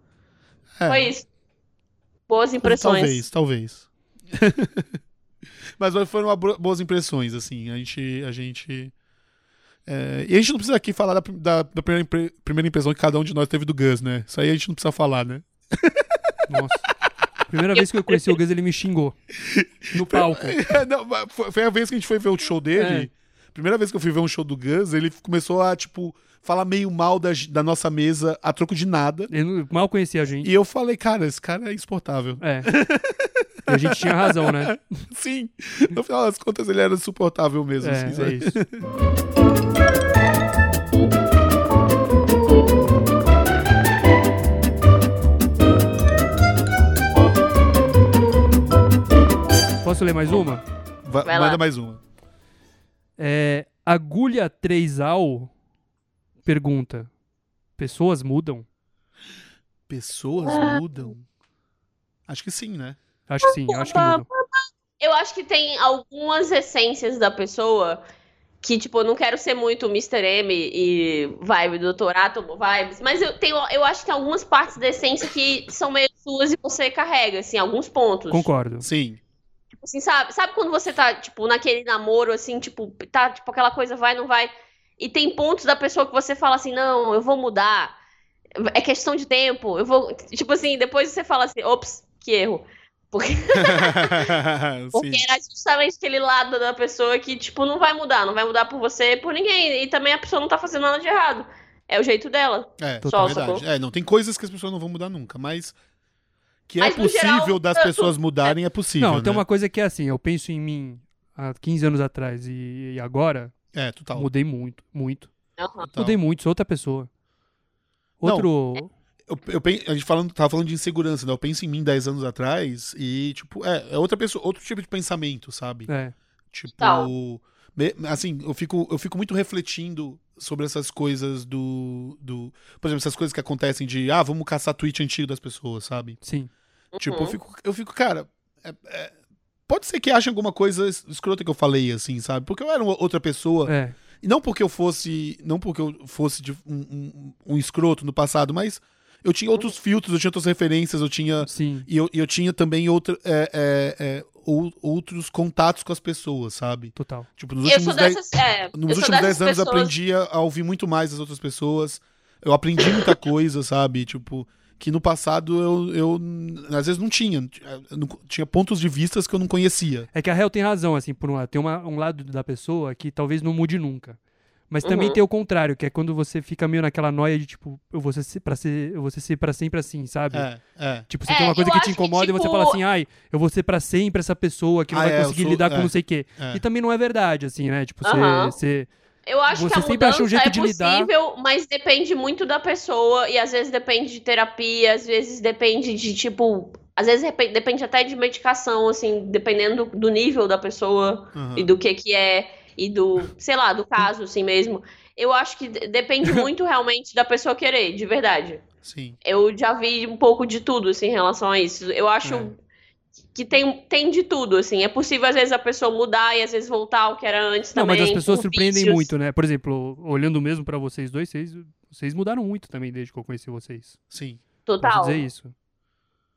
É. Foi isso. Boas impressões. Talvez, talvez. Mas foram boas impressões, assim. A gente, a gente. É, e a gente não precisa aqui falar da, da, da primeira, impre- primeira impressão que cada um de nós teve do Gus, né? Isso aí a gente não precisa falar, né? Nossa. Primeira vez que eu conheci o Gus, ele me xingou. No palco. É, não, foi, foi a vez que a gente foi ver o show dele. Primeira vez que eu fui ver um show do Gus, ele começou a, tipo, falar meio mal da, da nossa mesa a troco de nada. Ele mal conhecia a gente. E eu falei, cara, esse cara é insuportável. É. E a gente tinha razão, né? Sim, no final das contas ele era insuportável mesmo. É, assim, é isso. Posso ler mais uma? Va- Vai lá. manda mais uma. É, Agulha 3al pergunta: Pessoas mudam? Pessoas mudam? Acho que sim, né? Acho que sim, acho que mudam. Eu acho que tem algumas essências da pessoa que, tipo, eu não quero ser muito Mr. M e vibe do Dr. Átomo vibes, mas eu tenho, eu acho que tem algumas partes da essência que são meio suas e você carrega, assim, alguns pontos. Concordo. Sim. Tipo assim, sabe? Sabe quando você tá, tipo, naquele namoro, assim, tipo, tá, tipo, aquela coisa vai, não vai, e tem pontos da pessoa que você fala assim, não, eu vou mudar, é questão de tempo, eu vou, tipo assim, depois você fala assim, ops, que erro. Porque Porque era justamente aquele lado da pessoa que, tipo, não vai mudar, não vai mudar por você, por ninguém. E também a pessoa não tá fazendo nada de errado. É o jeito dela. É, Total. verdade. É, não tem coisas que as pessoas não vão mudar nunca, mas que é Mas, no possível geral, das tanto- pessoas mudarem é possível. Não, né? tem uma coisa que é assim, eu penso em mim há 15 anos atrás e, e agora É, total. mudei muito, muito. Total. Mudei muito, sou outra pessoa. Não, Outro. Eu, eu a gente falando, tava falando de insegurança, né? Eu penso em mim 10 anos atrás e, tipo, é, é outra pessoa, outro tipo de pensamento, sabe? É, Tipo, assim, eu fico, eu fico muito refletindo sobre essas coisas do, do. Por exemplo, essas coisas que acontecem de, ah, vamos caçar tweet antigo das pessoas, sabe? sim. Tipo, eu Uhum. fico, eu fico cara. é- é- pode ser que achem alguma coisa es- escrota que eu falei, assim, sabe? Porque eu era uma outra pessoa. É. E não porque eu fosse. Não porque eu fosse de um, um, um escroto no passado, mas eu tinha outros filtros, eu tinha outras referências, eu tinha. Sim. E eu, e eu tinha também outra, é, é, é, ou- outros contatos com as pessoas, sabe? Total. Tipo, nos últimos sou 10 dessas. É, nos últimos 10 dessas anos eu pessoas- aprendi a, a ouvir muito mais as outras pessoas. Eu aprendi muita coisa, sabe? Tipo, que no passado eu, eu às vezes não tinha. Eu não- tinha pontos de vistas que eu não conhecia. É que a Hel tem razão, assim, por um lado. Tem uma- um lado da pessoa que talvez não mude nunca. Mas também Uhum. tem o contrário, que é quando você fica meio naquela noia de, tipo, eu vou ser pra ser, eu vou ser pra sempre assim, sabe? É, é. Tipo, você É, tem uma coisa que te acho que, incomoda e você tipo- fala assim, ai, eu vou ser pra sempre essa pessoa que não Ah, vai é, conseguir sou- lidar com é, não sei o quê. é. E também não é verdade, assim, né? Tipo, você. Eu acho Você que a sempre acha um mudança jeito é de lidar. possível, mas depende muito da pessoa e às vezes depende de terapia, às vezes depende de tipo, às vezes depende até de medicação, assim, dependendo do, nível da pessoa Aham. e do que que é e do, sei lá, do caso assim mesmo. Eu acho que de- depende muito realmente da pessoa querer, de verdade. Sim. Eu já vi um pouco de tudo assim em relação a isso. Eu acho É. que tem, tem de tudo, assim. É possível, às vezes, a pessoa mudar e às vezes voltar ao que era antes Não, também. mas as pessoas surpreendem vícios. muito, né? Por exemplo, olhando mesmo pra vocês dois, vocês, vocês mudaram muito também desde que eu conheci vocês. Sim. Posso Total. dizer isso.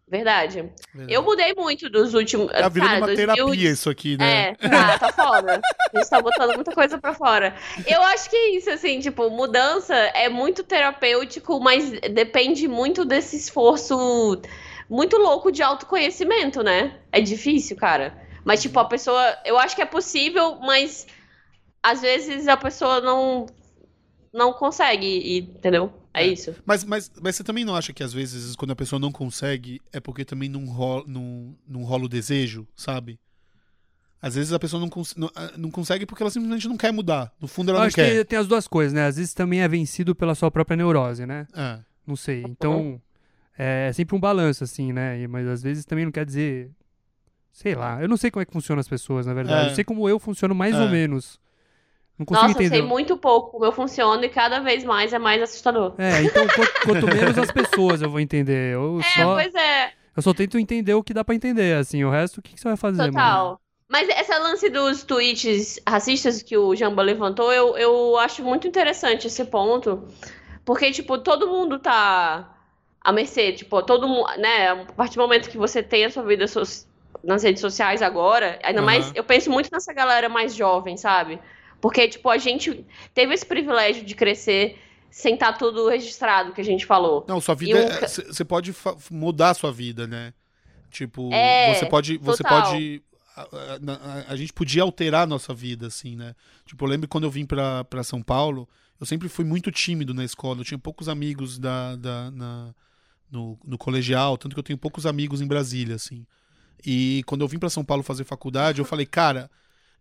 Verdade. verdade. Eu mudei muito dos últimos. Tá virando cara, uma 2000 terapia isso aqui, né? É, tá, tá foda. A gente tá botando muita coisa pra fora. Eu acho que é isso, assim, tipo, mudança é muito terapêutico, mas depende muito desse esforço muito louco de autoconhecimento, né? É difícil, cara. Mas, tipo, a pessoa. Eu acho que é possível, mas às vezes a pessoa não. Não consegue, entendeu? É, É. isso. Mas, mas, mas você também não acha que às vezes, quando a pessoa não consegue, é porque também não rola, não, não rola o desejo, sabe? Às vezes a pessoa não, cons- não, ah, não consegue porque ela simplesmente não quer mudar. No fundo ela Eu não acho quer. que tem as duas coisas, né? Às vezes também é vencido pela sua própria neurose, né? É. Não sei. Então, é sempre um balanço, assim, né? E- Mas às vezes também não quer dizer. Sei lá. Eu não sei como é que funciona as pessoas, na verdade. É. Eu sei como eu funciono mais É. ou menos. Não consigo Nossa, eu entender. sei muito pouco como eu funciono e cada vez mais é mais assustador. É, então quanto, quanto menos as pessoas eu vou entender. Eu É, só, pois é. eu só tento entender o que dá pra entender, assim. O resto, o que, que você vai fazer, mano? Total. Mas essa lance dos tweets racistas que o Jamba levantou, eu, eu acho muito interessante esse ponto. Porque, tipo, todo mundo tá à mercê. Tipo, todo mundo, né? A partir do momento que você tem a sua vida so- nas redes sociais agora, ainda Aham. mais. Eu penso muito nessa galera mais jovem, sabe? Porque, tipo, a gente teve esse privilégio de crescer sem estar tudo registrado, que a gente falou. Não, sua vida. Você é, pode mudar a sua vida, né? Tipo, É, você pode. Você total. pode. A, a- a- a gente podia alterar a nossa vida, assim, né? Tipo, eu lembro quando eu vim pra, pra São Paulo, eu sempre fui muito tímido na escola. Eu tinha poucos amigos da, da, na- no, no colegial, tanto que eu tenho poucos amigos em Brasília, assim. E quando eu vim pra São Paulo fazer faculdade, eu falei, cara,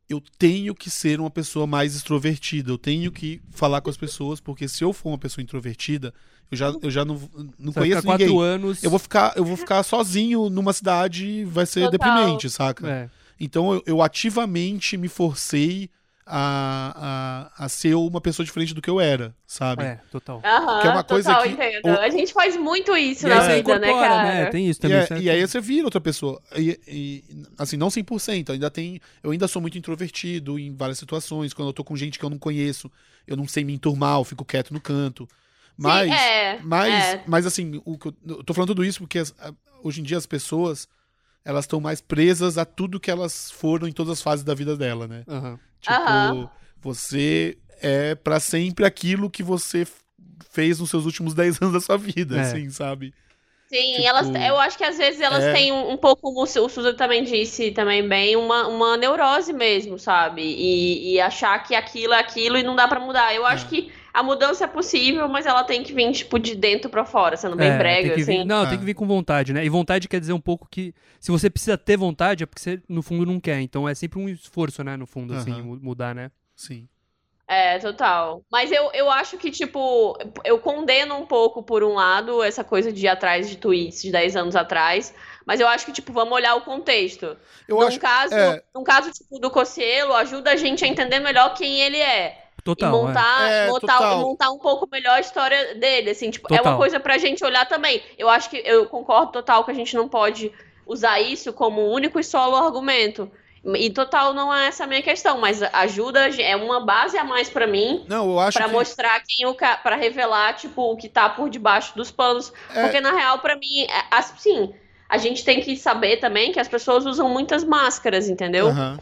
eu tenho que ser uma pessoa mais extrovertida, eu tenho que falar com as pessoas, porque se eu for uma pessoa introvertida, eu já, eu já não, não Você vai conheço ficar quatro ninguém. anos. Eu vou ficar, eu vou ficar sozinho numa cidade e vai ser Total. deprimente, saca? É. Então eu, eu ativamente me forcei a, a, a ser uma pessoa diferente do que eu era, sabe? É, total. Aham, Que é uma coisa total, que entendo. o- A gente faz muito isso E na vida, né, incorpora, cara? né? Tem isso E, também. é- certo? e aí você vira outra pessoa. E, e, assim, não 100%, ainda tem, eu ainda sou muito introvertido em várias situações, quando eu tô com gente que eu não conheço, eu não sei me enturmar, eu fico quieto no canto. Mas, Sim, é, mas, é. mas assim, o que eu, eu tô falando tudo isso porque as- a- hoje em dia as pessoas, elas estão mais presas a tudo que elas foram em todas as fases da vida dela, né? Aham. Tipo, Aham. você é pra sempre aquilo que você fez nos seus últimos 10 anos da sua vida, É. assim, sabe? Sim, Tipo, elas, eu acho que às vezes elas é. têm um, um pouco, como o Su- o Susan também disse também bem, uma, uma neurose mesmo, sabe? E, e achar que aquilo é aquilo e não dá pra mudar. Eu acho É. que a mudança é possível, mas ela tem que vir, tipo, de dentro pra fora, sendo bem É, brega, que vir- assim. Não, É. tem que vir com vontade, né? E vontade quer dizer um pouco que se você precisa ter vontade é porque você no fundo não quer. Então é sempre um esforço, né, no fundo, assim, Aham. mu- mudar, né? Sim. É, total. Mas eu, eu acho que, tipo, eu condeno um pouco, por um lado, essa coisa de ir atrás de tweets de 10 anos atrás. Mas eu acho que, tipo, vamos olhar o contexto. Eu num acho. caso, é. num caso, tipo, do Cossielo, ajuda a gente a entender melhor quem ele é. Total, e montar, É, montar, total. montar um pouco melhor a história dele, assim, tipo, é Total. uma coisa pra gente olhar também. Eu acho que eu concordo total que a gente não pode usar isso como o único e solo argumento. E total não é essa a minha questão, mas ajuda, é uma base a mais pra mim, Não, eu acho pra que. mostrar quem o ca... para revelar, tipo, o que tá por debaixo dos panos, É. porque na real pra mim, é- assim, a gente tem que saber também que as pessoas usam muitas máscaras, entendeu? Aham.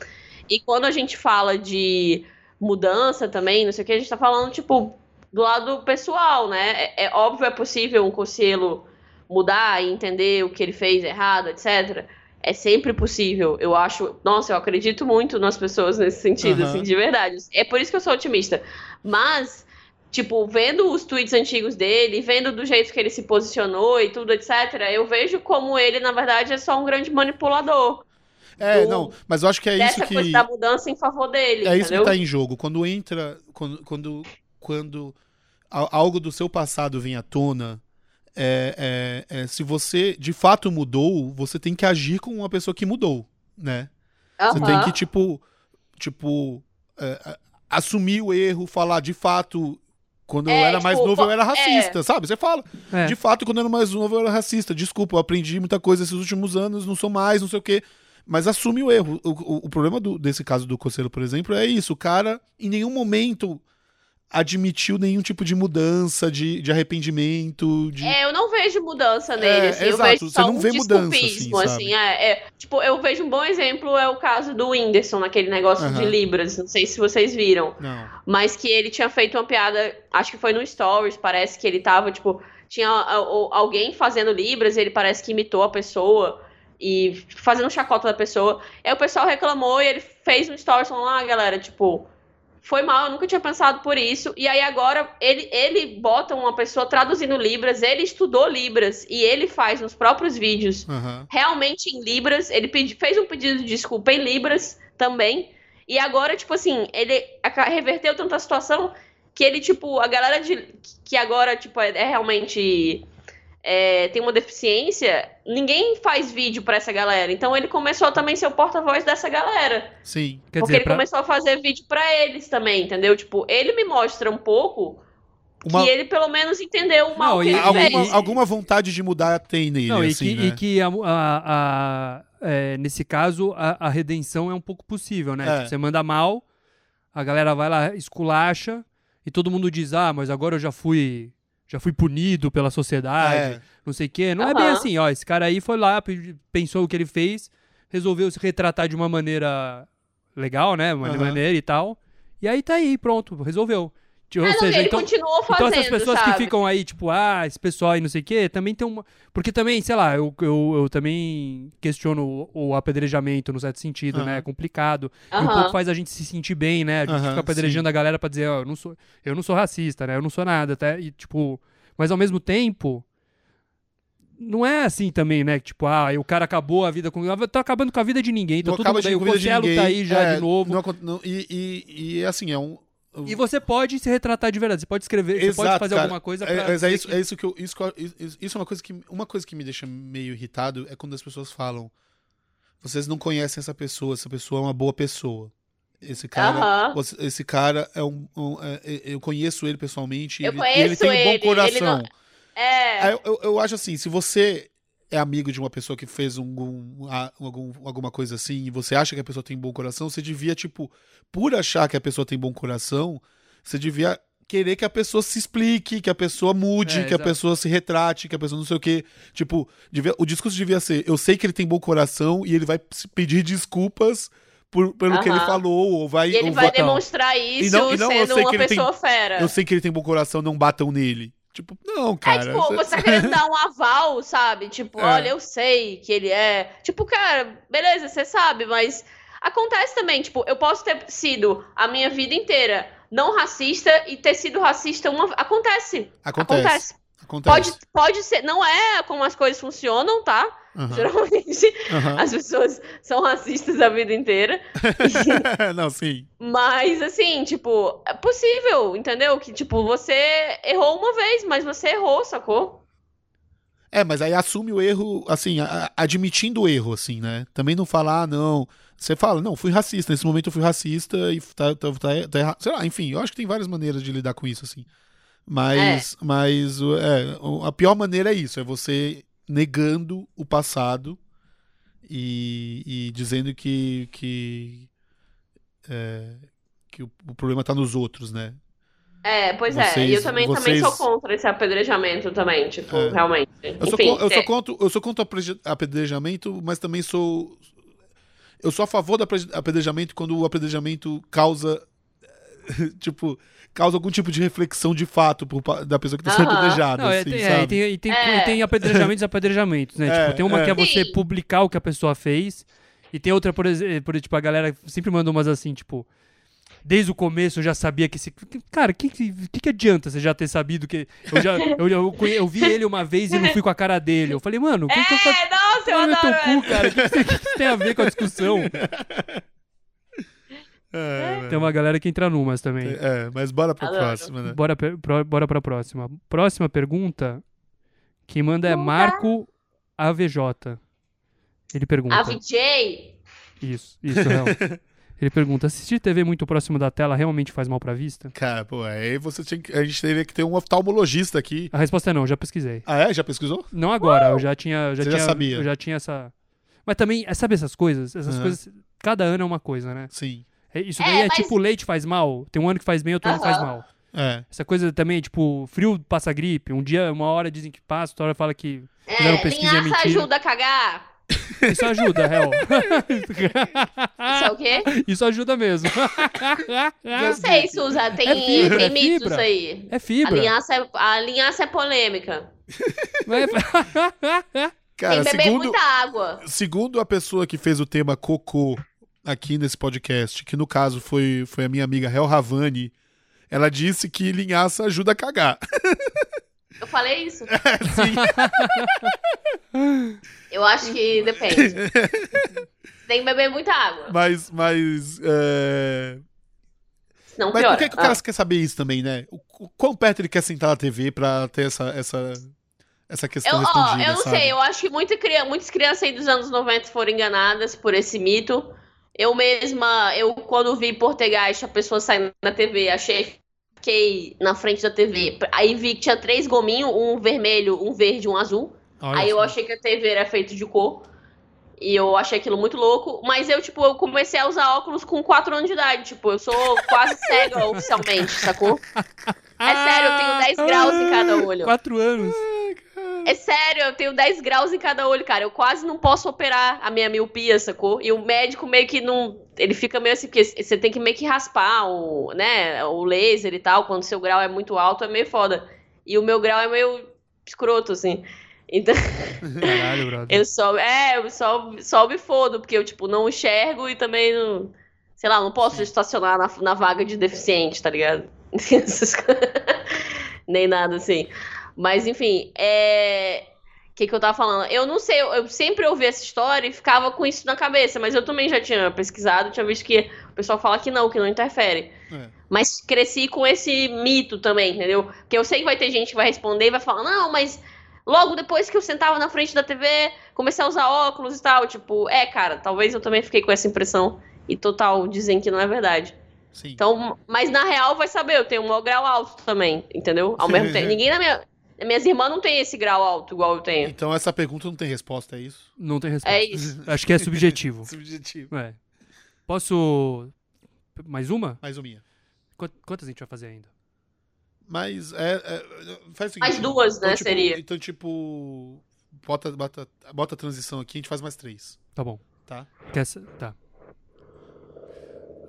E quando a gente fala de mudança também, não sei o que, a gente tá falando, tipo, do lado pessoal, né? É, é óbvio, é possível um conselho mudar e entender o que ele fez errado, etc. É sempre possível. Eu acho. Nossa, eu acredito muito nas pessoas nesse sentido, Aham. assim, de verdade. É por isso que eu sou otimista. Mas. Tipo, vendo os tweets antigos dele, vendo do jeito que ele se posicionou e tudo, etc., eu vejo como ele, na verdade, é só um grande manipulador. É, do- não, mas eu acho que é isso coisa que. da mudança em favor dele, É isso que entendeu? tá em jogo. Quando entra. Quando, quando, quando algo do seu passado vem à tona, é, é- é, se você de fato mudou, você tem que agir como uma pessoa que mudou, né? Você tem que, tipo, tipo, é, assumir o erro, falar de fato. Quando eu É, era mais tipo, novo, eu era é. racista, sabe? Você fala. É. De fato, quando eu era mais novo, eu era racista. Desculpa, eu aprendi muita coisa esses últimos anos, não sou mais, não sei o quê. Mas assume o erro. O, o- o problema do- desse caso do Coceiro, por exemplo, é isso. O cara, em nenhum momento, admitiu nenhum tipo de mudança, de, de arrependimento, de... É, eu não vejo mudança nele, É, assim, eu exato, vejo você não um vê mudança, assim, assim, é, é. Tipo, eu vejo um bom exemplo é o caso do Whindersson, naquele negócio de Aham. Libras, não sei se vocês viram, Não. mas que ele tinha feito uma piada, acho que foi no Stories, parece que ele tava, tipo, tinha alguém fazendo Libras, ele parece que imitou a pessoa e fazendo chacota da pessoa, aí o pessoal reclamou e ele fez um Stories falando, ah, galera, tipo... Foi mal, eu nunca tinha pensado por isso. E aí agora ele, ele bota uma pessoa traduzindo Libras, ele estudou Libras e ele faz nos próprios vídeos Aham. realmente em Libras. Ele pedi- fez um pedido de desculpa em Libras também. E agora, tipo assim, ele reverteu tanta situação que ele, tipo, a galera de, que agora, tipo, é, é realmente. É, tem uma deficiência, ninguém faz vídeo pra essa galera. Então ele começou a também ser o porta-voz dessa galera. Sim. Quer porque dizer, ele pra- começou a fazer vídeo pra eles também, entendeu? Tipo, ele me mostra um pouco Uma, que ele pelo menos entendeu o mal Não, que e- ele alguma, fez. e- alguma vontade de mudar tem nele, Não, e assim, que, né? e que a, a- a- é, nesse caso a, a redenção é um pouco possível, né? É. Tipo, você manda mal, a galera vai lá, esculacha, e todo mundo diz, ah, mas agora eu já fui. Já fui punido pela sociedade, É. não sei o quê. Não é bem assim, ó. Esse cara aí foi lá, pe- pensou o que ele fez, resolveu se retratar de uma maneira legal, né? Uma Aham. maneira e tal. E aí tá aí, pronto, resolveu. Tipo, Ah, não, seja, ele então, continuou então fazendo, essas pessoas sabe? que ficam aí, tipo, ah, esse pessoal aí não sei o quê, também tem uma. Porque também, sei lá, eu, eu, eu também questiono o, o apedrejamento no certo sentido, né? É complicado. E um pouco faz a gente se sentir bem, né? A gente fica apedrejando a galera pra dizer, ó, eu não sou, eu não sou racista, né? Eu não sou nada, até. E, tipo, mas ao mesmo tempo. Não é assim também, né? Tipo, ah, o cara acabou a vida com. Tá acabando com a vida de ninguém. Tá Não todo acaba mundo de aí. O ninguém. tá aí já É, de novo. não não- e, e, e, assim, é um. E você pode se retratar de verdade. Você pode escrever, você pode Exato, fazer cara. alguma coisa pra. É, mas é dizer isso, que- é isso que eu. Isso, isso- é uma coisa que. Uma coisa que me deixa meio irritado é quando as pessoas falam. Vocês não conhecem essa pessoa, essa pessoa é uma boa pessoa. Esse cara. Esse cara é um. um- é- é- eu conheço ele pessoalmente. Eu ele, conheço ele tem um ele, bom ele coração. não- É. Eu, eu acho assim, se você é amigo de uma pessoa que fez um, um- algum- alguma coisa assim, e você acha que a pessoa tem bom coração, você devia, tipo, por achar que a pessoa tem bom coração, você devia querer que a pessoa se explique, que a pessoa mude, É, que a pessoa se retrate, que a pessoa não sei o quê. Tipo, devia- o discurso devia ser, eu sei que ele tem bom coração e ele vai pedir desculpas por, pelo que ele falou, ou vai... E ele ou vai vai- demonstrar isso não- e não, eu sendo sei uma que ele tem- pessoa fera. eu sei que ele tem bom coração, não batam nele. Tipo, não, cara. é, tipo, você- você tá querendo dar um aval, sabe? Tipo, É. olha, eu sei que ele é. Tipo, cara, beleza, você sabe, mas acontece também, tipo, eu posso ter sido a minha vida inteira não racista e ter sido racista uma. Acontece. Acontece. Acontece. Acontece. Pode, pode ser. Não é como as coisas funcionam, tá? Aham, Geralmente aham. as pessoas são racistas a vida inteira. não, sim. Mas, assim, tipo, é possível, entendeu? Que, tipo, você errou uma vez, mas você errou, sacou? É, mas aí assume o erro, assim, a- admitindo o erro, assim, né? Também não falar, ah, não. Você fala, não, fui racista, nesse momento eu fui racista e tá, tá, tá, tá errado. Sei lá, enfim, eu acho que tem várias maneiras de lidar com isso, assim. Mas, mas o- é, a pior maneira é isso, é você negando o passado e, e dizendo que, que, é, que o, o problema tá nos outros, né? É, pois é. E Vocês- eu também, vocês- também sou contra esse apedrejamento também, tipo, É. realmente. Eu sou, Enfim, con- eu sou é, contra, eu sou contra apedrejamento, mas também sou. Eu sou a favor do apedre- apedrejamento quando o apedrejamento causa. tipo, causa algum tipo de reflexão de fato por da pessoa que está sendo apedrejada. Não, é, assim, tem, é, e tem, e tem, É. e tem apedrejamentos e apedrejamentos, né? É, tipo, tem uma é. que é você Sim. publicar o que a pessoa fez, e tem outra, por exemplo, tipo, a galera sempre manda umas assim, tipo. Desde o começo eu já sabia que esse. Cara, o que, que, que adianta você já ter sabido que. Eu, já, eu, eu, eu vi ele uma vez e não fui com a cara dele. Eu falei, mano, o que, que eu faço? É, nossa, eu teu adoro. cu, cara. O que, que que isso tem a ver com a discussão? É, Tem uma galera que entra numas também. é, mas bora pra Adoro. próxima, né? Bora, pro- bora pra próxima. Próxima pergunta. Quem manda é Não. Marco AVJ. Ele pergunta. A VJ, Isso, isso, real. Ele pergunta: assistir TV muito próximo da tela realmente faz mal pra vista? Cara, pô, aí você tinha que, a gente teria que ter um oftalmologista aqui. A resposta é não, já pesquisei. Ah, é? Já pesquisou? Não agora, eu já tinha. Já Você já tinha, sabia. Eu já tinha essa. Mas também, é, sabe essas coisas? Essas Aham. coisas. Cada ano é uma coisa, né? Sim. É, Isso É, daí é, mas- tipo leite faz mal. Tem um ano que faz bem, outro ano faz mal. É. Essa coisa também, tipo, frio passa gripe. Um dia, uma hora dizem que passa, outra hora fala que Fizeram é, pesquisa é linhaça mentira. ajuda a cagar. isso ajuda, real. Isso é o quê? Isso ajuda mesmo. Não sei, Suza, tem, É fibra, tem é mitos fibra. aí. É A fibra. linhaça é, a linhaça é polêmica. Mas- Cara, tem que beber segundo, muita água. segundo a pessoa que fez o tema cocô aqui nesse podcast, que no caso foi, foi a minha amiga Hel Havani, ela disse que linhaça ajuda a cagar. Eu falei isso? Sim. Eu acho que depende. Tem que beber muita água. Mas, mas. é, Senão Mas piora. por que, que o cara quer saber isso também, né? O, o quão perto ele quer sentar na TV pra ter essa, essa, essa Eu, questão ó, respondida, eu não sabe? sei, eu acho que muita, muitas crianças aí dos anos 90 foram enganadas por esse mito. Eu mesma, eu quando vi Portegais, a pessoa saindo na TV, achei, fiquei na frente da TV. Aí vi que tinha três gominhos, um vermelho, um verde e um azul. Olha Aí eu achei que a TV era feita de cor. E eu achei aquilo muito louco. Mas eu, tipo, eu comecei a usar óculos com 4 anos de idade. Tipo, eu sou quase cega oficialmente, sacou? É sério, eu tenho 10 graus em cada olho. Quatro anos. É sério, eu tenho 10 graus em cada olho, cara. Eu quase não posso operar a minha miopia, sacou? E o médico meio que não. Ele fica meio assim, porque você tem que meio que raspar o, né, o laser e tal. Quando seu grau é muito alto, é meio foda. E o meu grau é meio escroto, assim. Então. Caralho, brother. Eu só. É, eu só, só me fodo, porque eu, tipo, não enxergo e também não. Sei lá, não posso estacionar na, na vaga de deficiente, tá ligado? Nem nada assim. Mas, enfim, é. O que, que eu tava falando? Eu não sei, eu, eu sempre ouvi essa história e ficava com isso na cabeça, mas eu também já tinha pesquisado, tinha visto que o pessoal fala que não, que não interfere. É. Mas cresci com esse mito também, entendeu? Porque eu sei que vai ter gente que vai responder e vai falar, não, mas logo depois que eu sentava na frente da TV, comecei a usar óculos e tal. Tipo, é, cara, talvez eu também fiquei com essa impressão. E total, dizem que não é verdade. Sim. Então, mas na real vai saber, eu tenho um maior grau alto também, entendeu? Ao mesmo tempo. Ninguém na minha. Minhas irmãs não tem esse grau alto igual eu tenho. Então essa pergunta não tem resposta, é isso? Não tem resposta. É isso. Acho que é subjetivo. Subjetivo. É. Posso. Mais uma? Mais uma Quantas a gente vai fazer ainda? Mas é, é, faz o seguinte. Mais duas, né, tipo, seria. Então, tipo. Bota, bota, bota a transição aqui, a gente faz mais três. Tá bom. Tá. Quer essa- Tá.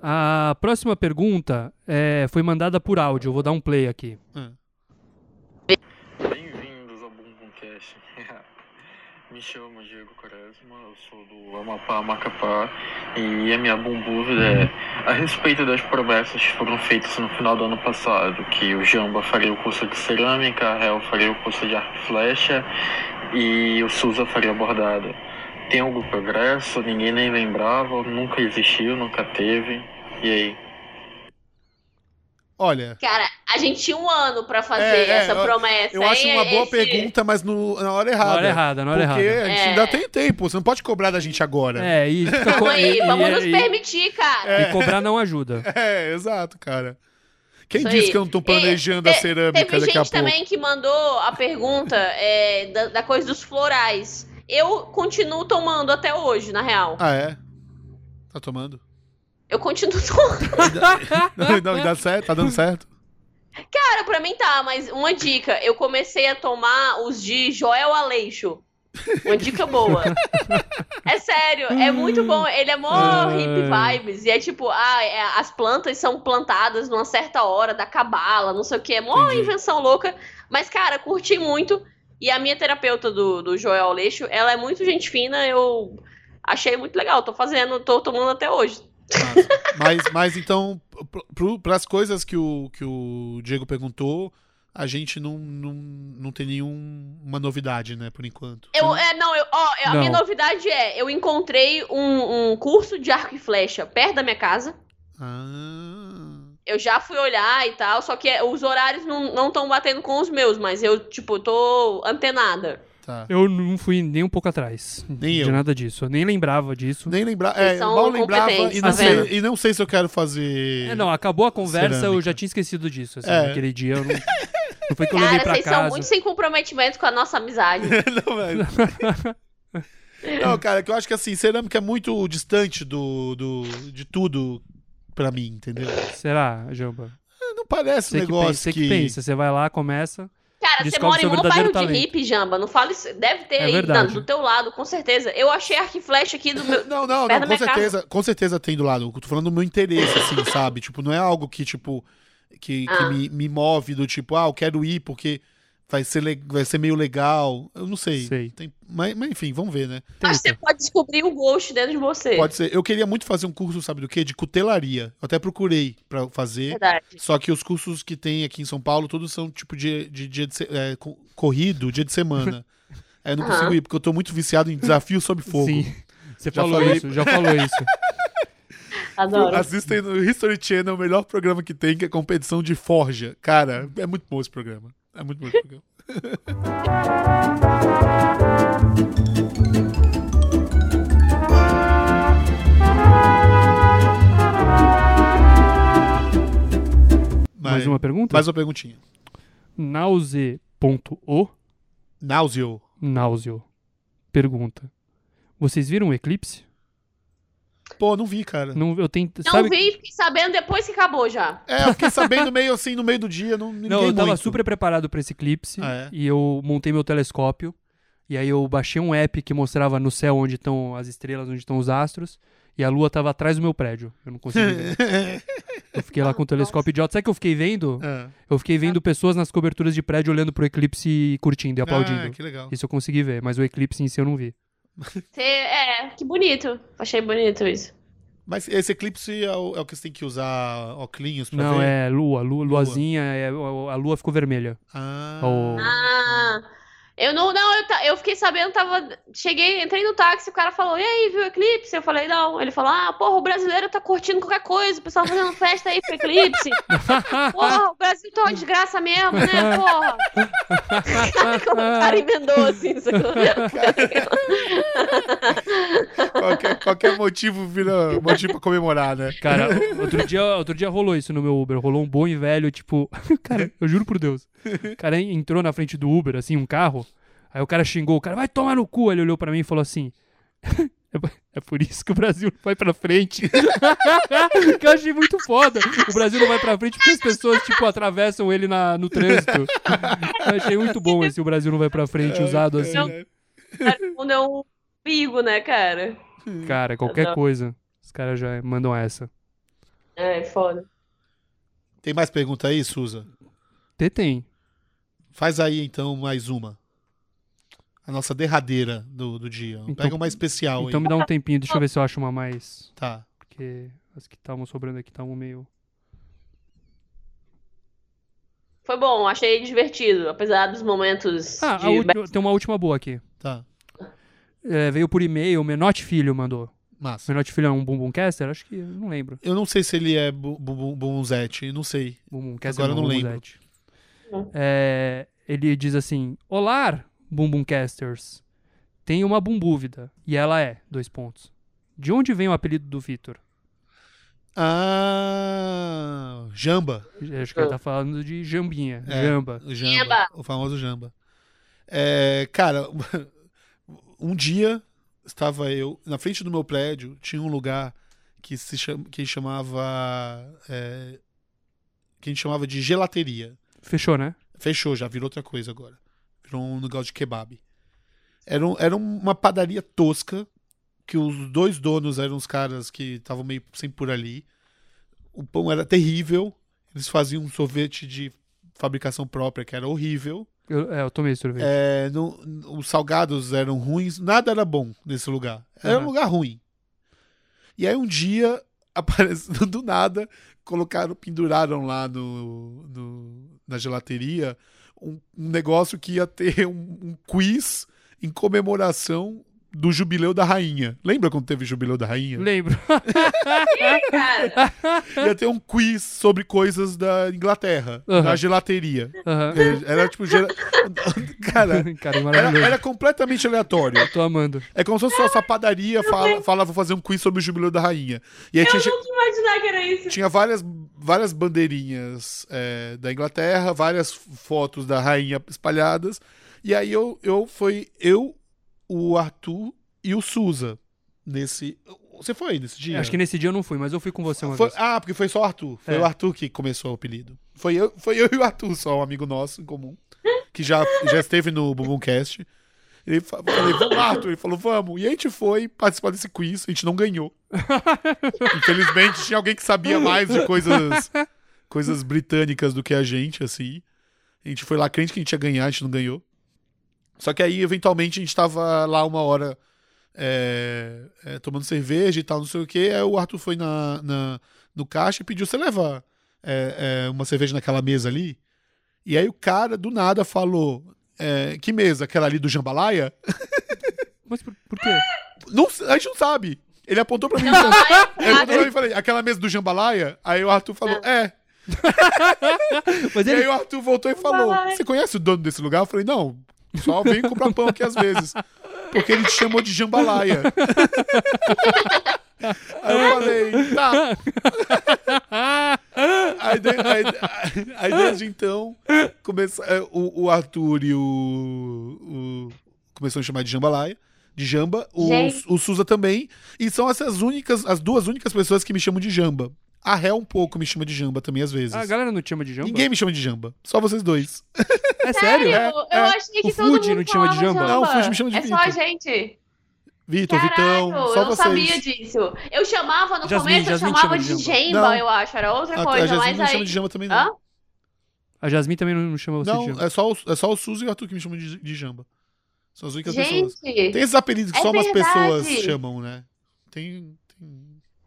A próxima pergunta é, foi mandada por áudio. Eu vou dar um play aqui. Ah. Bem-vindos ao Bumbum Cast. Me chamo Diego Quaresma, eu sou do Amapá, Macapá, e a minha bumbúvida é a respeito das promessas que foram feitas no final do ano passado, que o Jamba faria o curso de cerâmica, a Hel faria o curso de arco e flecha e o Souza faria bordado. Tem algum progresso? Ninguém nem lembrava, nunca existiu, nunca teve. E aí? Olha, Cara, a gente tinha um ano pra fazer É, é, essa promessa. eu acho uma boa Esse- pergunta, mas no- na hora errada. Na hora errada, na hora Porque errada. a gente É. ainda tem tempo, você não pode cobrar da gente agora. É, e, co- Calma aí, e- vamos e- nos e- permitir, cara. É. e cobrar não ajuda. É, exato, cara. Quem Isso disse aí. que eu não tô planejando a te- cerâmica Teve daqui a gente pouco? também que mandou a pergunta é, da, da coisa dos florais. Eu continuo tomando até hoje, na real. Ah, é? Tá tomando? Eu continuo tomando. não, não, dá certo? Tá dando certo? Cara, pra mim tá, mas uma dica. Eu comecei a tomar os de Joel Aleixo. Uma dica boa. É sério, é muito bom. Ele é mó Ai. hip vibes. E é tipo, ah, é, as plantas são plantadas numa certa hora da cabala, não sei o que. É mó Entendi. invenção louca. Mas, cara, curti muito. E a minha terapeuta do, do Joel Aleixo, ela é muito gente fina. Eu achei muito legal. Tô fazendo, tô tomando até hoje. Massa. mas, mas então, para as coisas que o, que o Diego perguntou, a gente não, não, não tem nenhuma novidade, né, por enquanto. Eu, é, não, eu, ó, a Não. minha novidade é, eu encontrei um, um curso de arco e flecha perto da minha casa. Ah, Eu já fui olhar e tal, só que os horários não estão batendo com os meus, mas eu, tipo, tô antenada. Tá. Eu não fui nem um pouco atrás Nem de eu. nada disso. Eu nem lembrava disso. Nem lembrar. Vocês É, são mal lembrava e tá não, sei, e não sei se eu quero fazer. É, não, acabou a conversa, eu Cerâmica. já tinha esquecido disso. Assim, É. Naquele dia eu não. Não foi que eu levei Cara, pra vocês são casa. muito sem comprometimento com a nossa amizade. não, velho. não, cara, que eu acho que assim, cerâmica é muito distante do, do, de tudo pra mim, entendeu? Será, Jamba? Não parece Você um que, negócio pensa, você que. que pensa, você vai lá, começa. Cara, você mora em um bairro de talento. hippie, Jamba. Não fala isso. Deve ter É aí, do teu lado, com certeza. Eu achei arco e flecha aqui do meu. Não, não, não, com certeza, com certeza tem do lado. Eu tô falando do meu interesse, assim, sabe? Tipo, não é algo que, tipo, que, que Ah. me, me move do tipo, ah, eu quero ir porque vai ser, le- vai ser meio legal. Eu não sei. Sei. Tem- mas, mas enfim, vamos ver, né? Acho que você pode descobrir um ghost dentro de você. Pode ser. Eu queria muito fazer um curso, sabe do quê? De cutelaria. Eu até procurei pra fazer. Verdade. Só que os cursos que tem aqui em São Paulo, todos são tipo de, de dia de é, co- corrido, dia de semana. Aí eu não Aham. consigo ir, porque eu tô muito viciado em desafio sob fogo. Sim. Você Já falou isso, já falou isso. Adoro. Assistem no History Channel, o melhor programa que tem, que é competição de forja. Cara, é muito bom esse programa. É muito bom esse programa. Mais uma pergunta? Mais uma perguntinha. Nause.o Náuseo. Náuseo. Pergunta. Vocês viram o eclipse? Pô, não vi, cara. Não, eu tento, Não sabe? vi, fiquei sabendo depois que acabou já. É, eu fiquei sabendo meio assim, no meio do dia, não Não, eu tava muito. super preparado pra esse eclipse Ah, é? e eu montei meu telescópio e aí eu baixei um app que mostrava no céu onde estão as estrelas, onde estão os astros e a lua tava atrás do meu prédio. Eu não consegui ver. Eu fiquei lá com o telescópio idiota. Sabe o que eu fiquei vendo? É. Eu fiquei vendo pessoas nas coberturas de prédio olhando pro eclipse e curtindo e aplaudindo. Ah, que legal. Isso eu consegui ver, mas o eclipse em si eu não vi. É, que bonito. Achei bonito isso. Mas esse eclipse é o, é o que você tem que usar óculos pra Não, ver? é lua, lua luazinha, é, a lua ficou vermelha. Ah, O- Ah, eu não, não, eu, eu fiquei sabendo, tava. Cheguei, entrei no táxi, o cara falou, e aí, viu o eclipse? Eu falei, não. Ele falou, ah, porra, o brasileiro tá curtindo qualquer coisa, o pessoal fazendo festa aí pro eclipse. Porra, o Brasil tá uma desgraça mesmo, né, porra? o cara emendou assim, sacou? Qualquer, qualquer motivo vira motivo pra comemorar, né? Cara, outro dia, outro dia rolou isso no meu Uber. Rolou um bom e velho, tipo. Cara, eu juro por Deus. O cara entrou na frente do Uber, assim, um carro. Aí o cara xingou, o cara vai tomar no cu. Ele olhou pra mim e falou assim. "É por- É por isso que o Brasil não vai pra frente. que eu achei muito foda. O Brasil não vai pra frente porque as pessoas, tipo, atravessam ele na, no trânsito. Eu achei muito bom esse o Brasil não vai pra frente usado assim. É, O mundo é um perigo, né, cara? Cara, qualquer Não. coisa. Os caras já mandam essa. É, foda. Tem mais pergunta aí, Suza? T tem. Faz aí então mais uma. A nossa derradeira do, do dia. Então- Pega uma especial Então aí. me dá um tempinho, deixa eu ver se eu acho uma mais. Tá. Porque as que estavam sobrando aqui estavam meio. Foi bom, achei divertido, apesar dos momentos Ah, de... a última- tem uma última boa aqui. Tá. É, veio por e-mail, o Menotti Filho mandou. Massa. Menotti Filho é um bumbumcaster? Acho que. Não lembro. Eu não sei se ele é bu- bu- bu- bunzete, não sei. Bumbumcaster Agora eu não lembro. bumbumzete. Hum. É, ele diz assim: Olá, bumbumcasters. Tenho uma bumbúvida. E ela é: dois pontos. De onde vem o apelido do Vitor? Ah, Jamba. Acho que ele tá falando de Jambinha. É. Jamba. O Jamba. Jamba. O famoso Jamba. É, cara, um dia estava eu na frente do meu prédio, tinha um lugar que se chama, que chamava é, que a gente chamava de gelateria. Fechou, né? Fechou, já virou outra coisa agora. Virou um negócio de kebab. Era, um- era uma padaria tosca, que os dois donos eram os caras que estavam meio sempre por ali. O pão era terrível. Eles faziam um sorvete de fabricação própria, que era horrível. Eu, é, eu tomei sorvete. É, os salgados eram ruins, nada era bom nesse lugar. Era um Aham. lugar ruim. E aí um dia, aparecendo do nada, colocaram, penduraram lá no, no- na gelateria um, um negócio que ia ter um, um quiz em comemoração do jubileu da rainha. Lembra quando teve o jubileu da rainha? Lembro. Cara, Ia ter um quiz sobre coisas da Inglaterra, Aham. na gelateria. Aham. Era tipo. gera- Cara, Cara, era, maravilhoso. era completamente aleatório. Tô amando. É como se fosse essa padaria fala, fala, vou fazer um quiz sobre o jubileu da rainha. E aí eu tinha, nunca imaginar que era isso. tinha várias, várias bandeirinhas é, da Inglaterra, várias fotos da rainha espalhadas. E aí eu, eu foi eu, o Arthur e o Suza nesse. Você foi nesse dia? Acho que nesse dia eu não fui, mas eu fui com você uma Foi- vez. ah, porque foi só o Arthur. Foi É. o Arthur que começou o apelido. Foi eu, foi eu e o Arthur, só um amigo nosso em comum, que já, já esteve no Bumbumcast. Ele fa- falei, vamos lá, Arthur. Ele falou, vamos. E a gente foi participar desse quiz, a gente não ganhou. Infelizmente, tinha alguém que sabia mais de coisas, coisas britânicas do que a gente, assim. A gente foi lá crente que a gente ia ganhar, a gente não ganhou. Só que aí, eventualmente, a gente tava lá uma hora é, é, tomando cerveja e tal, não sei o que. Aí o Arthur foi na, na- no caixa e pediu: você leva é, é, uma cerveja naquela mesa ali? E aí o cara, do nada, falou: é, que mesa? Aquela ali do Jambalaya? Mas por, por quê? Não, a gente não sabe. Ele apontou pra mim. Não, Ele apontou pra mim e falei: aquela mesa do Jambalaya? Aí o Arthur falou: é. Mas E aí ele. o Arthur voltou e falou. Você conhece o dono desse lugar? Eu falei: Não, só venho comprar pão aqui às vezes. Porque ele te chamou de jambalaya. Aí eu falei, tá. Aí, aí- aí desde então, começa, é, o, o Arthur e o, o- Começou a chamar de jambalaya. de Jamba, o, o Suza também, e são essas únicas, as duas únicas pessoas que me chamam de Jamba. A Hel um pouco me chama de Jamba também, às vezes. Ah, a galera não te chama de Jamba? Ninguém me chama de Jamba, só vocês dois. É sério? É, eu é. achei que O todo Fuji mundo não te chama de falava Jamba? Não, o Fuji me chama de É só a gente. Vitor, Vitão, só eu não vocês. sabia disso. Eu chamava no Jasmine, começo, eu Jasmine chamava chama de de Jamba. Não. eu acho. Era outra A, a coisa, Jasmine mas não me chama aí. de Jamba também, não. Hã? A Jasmine também não chama você de Não, Jamba. é só, o, é só o Suzy e o Arthur que me chamam de, de Jamba. São as únicas pessoas. Gente, Tem esses apelidos que É só umas verdade. pessoas chamam, né? Tem.